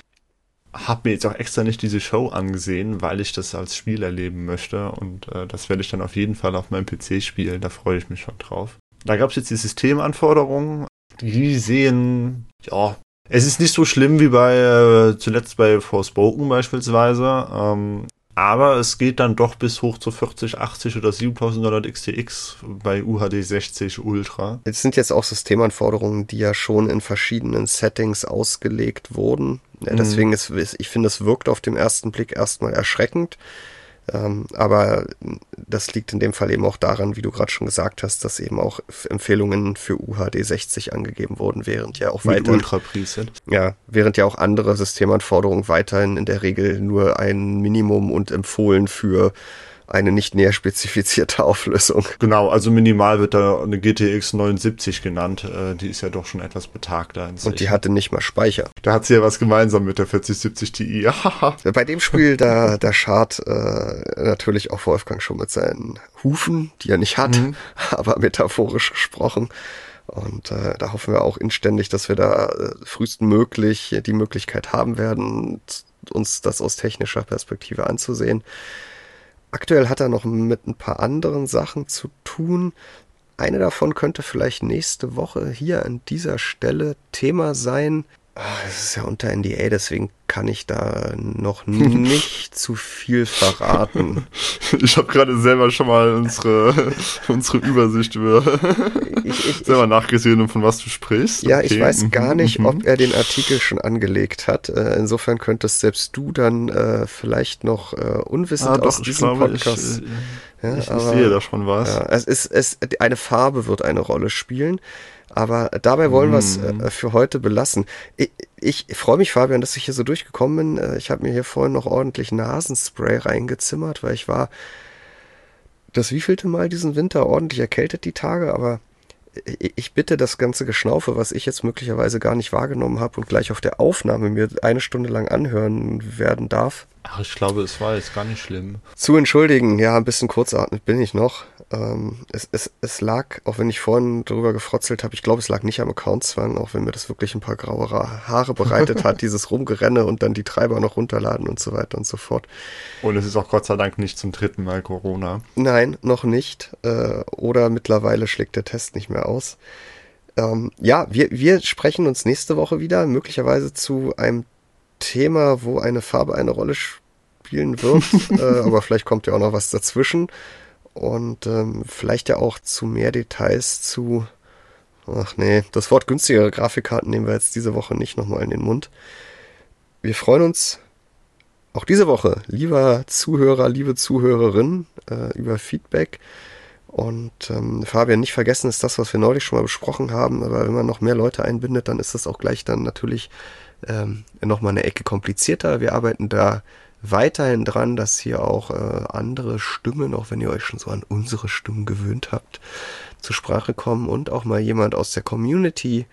Hab mir jetzt auch extra nicht diese Show angesehen, weil ich das als Spiel erleben möchte und äh, das werde ich dann auf jeden Fall auf meinem PC spielen, da freue ich mich schon drauf. Da gab es jetzt die Systemanforderungen, die sehen, ja, es ist nicht so schlimm wie bei äh, zuletzt bei Forspoken beispielsweise, ähm, aber es geht dann doch bis hoch zu 4080 oder 7900 XTX bei UHD 60 Ultra. Es sind jetzt auch Systemanforderungen, die ja schon in verschiedenen Settings ausgelegt wurden. Ja, mhm. deswegen ist, ich finde, es wirkt auf den ersten Blick erstmal erschreckend. Ähm, aber das liegt in dem Fall eben auch daran, wie du gerade schon gesagt hast, dass eben auch Empfehlungen für UHD 60 angegeben wurden, während ja auch weiter Ultra Preset. Ja, während ja auch andere Systemanforderungen weiterhin in der Regel nur ein Minimum und empfohlen für eine nicht näher spezifizierte Auflösung. Genau, also minimal wird da eine GTX 79 genannt. Äh, die ist ja doch schon etwas betagter. Und die hatte nicht mal Speicher. Da hat sie ja was gemeinsam mit der 4070 Ti. Bei dem Spiel, da, da schart äh, natürlich auch Wolfgang schon mit seinen Hufen, die er nicht hat, mhm. aber metaphorisch gesprochen. Und äh, da hoffen wir auch inständig, dass wir da äh, frühestmöglich die Möglichkeit haben werden, uns das aus technischer Perspektive anzusehen. Aktuell hat er noch mit ein paar anderen Sachen zu tun. Eine davon könnte vielleicht nächste Woche hier an dieser Stelle Thema sein. Ah, es ist ja unter NDA, deswegen kann ich da noch nicht zu viel verraten. Ich habe gerade selber schon mal unsere, unsere Übersicht über ich, ich, selber nachgesehen, von was du sprichst. Ja, okay. ich weiß mhm, gar nicht, ob mhm. er den Artikel schon angelegt hat. Äh, insofern könntest selbst du dann äh, vielleicht noch äh, unwissend ah, doch, aus diesem glaube, Podcast. Ich, ja, ich, aber, sehe da schon was. Ja, es ist, es, eine Farbe wird eine Rolle spielen. Aber dabei wollen wir es mhm. äh, für heute belassen. Ich, ich freue mich, Fabian, dass ich hier so durchgekommen bin. Äh, ich habe mir hier vorhin noch ordentlich Nasenspray reingezimmert, weil ich war das wievielte Mal diesen Winter ordentlich erkältet die Tage, aber ich bitte das ganze Geschnaufe, was ich jetzt möglicherweise gar nicht wahrgenommen habe und gleich auf der Aufnahme mir eine Stunde lang anhören werden darf. Ach, ich glaube, es war jetzt gar nicht schlimm. Zu entschuldigen, ja, ein bisschen kurzatmig bin ich noch. Ähm, es, es, es lag, auch wenn ich vorhin drüber gefrotzelt habe, ich glaube, es lag nicht am Accountzwang, auch wenn mir das wirklich ein paar graue Haare bereitet hat, dieses Rumgerenne und dann die Treiber noch runterladen und so weiter und so fort. Und es ist auch Gott sei Dank nicht zum dritten Mal Corona. Nein, noch nicht. Äh, oder mittlerweile schlägt der Test nicht mehr aus. Ähm, ja, wir, wir sprechen uns nächste Woche wieder, möglicherweise zu einem Thema, wo eine Farbe eine Rolle spielen wird. äh, aber vielleicht kommt ja auch noch was dazwischen und ähm, vielleicht ja auch zu mehr Details zu. Ach nee, das Wort günstigere Grafikkarten nehmen wir jetzt diese Woche nicht nochmal in den Mund. Wir freuen uns auch diese Woche, lieber Zuhörer, liebe Zuhörerin, äh, über Feedback. Und ähm, Fabian, nicht vergessen ist das, was wir neulich schon mal besprochen haben, aber wenn man noch mehr Leute einbindet, dann ist das auch gleich dann natürlich ähm, nochmal eine Ecke komplizierter. Wir arbeiten da weiterhin dran, dass hier auch äh, andere Stimmen, auch wenn ihr euch schon so an unsere Stimmen gewöhnt habt, zur Sprache kommen und auch mal jemand aus der Community.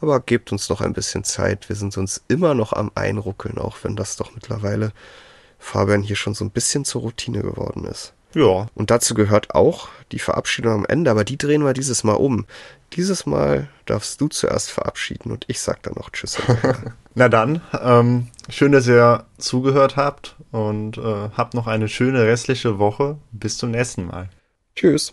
Aber gebt uns noch ein bisschen Zeit. Wir sind uns immer noch am Einruckeln, auch wenn das doch mittlerweile Fabian hier schon so ein bisschen zur Routine geworden ist. Ja. Und dazu gehört auch die Verabschiedung am Ende, aber die drehen wir dieses Mal um. Dieses Mal darfst du zuerst verabschieden und ich sag dann noch Tschüss. Na dann, ähm, schön, dass ihr zugehört habt und äh, habt noch eine schöne restliche Woche. Bis zum nächsten Mal. Tschüss.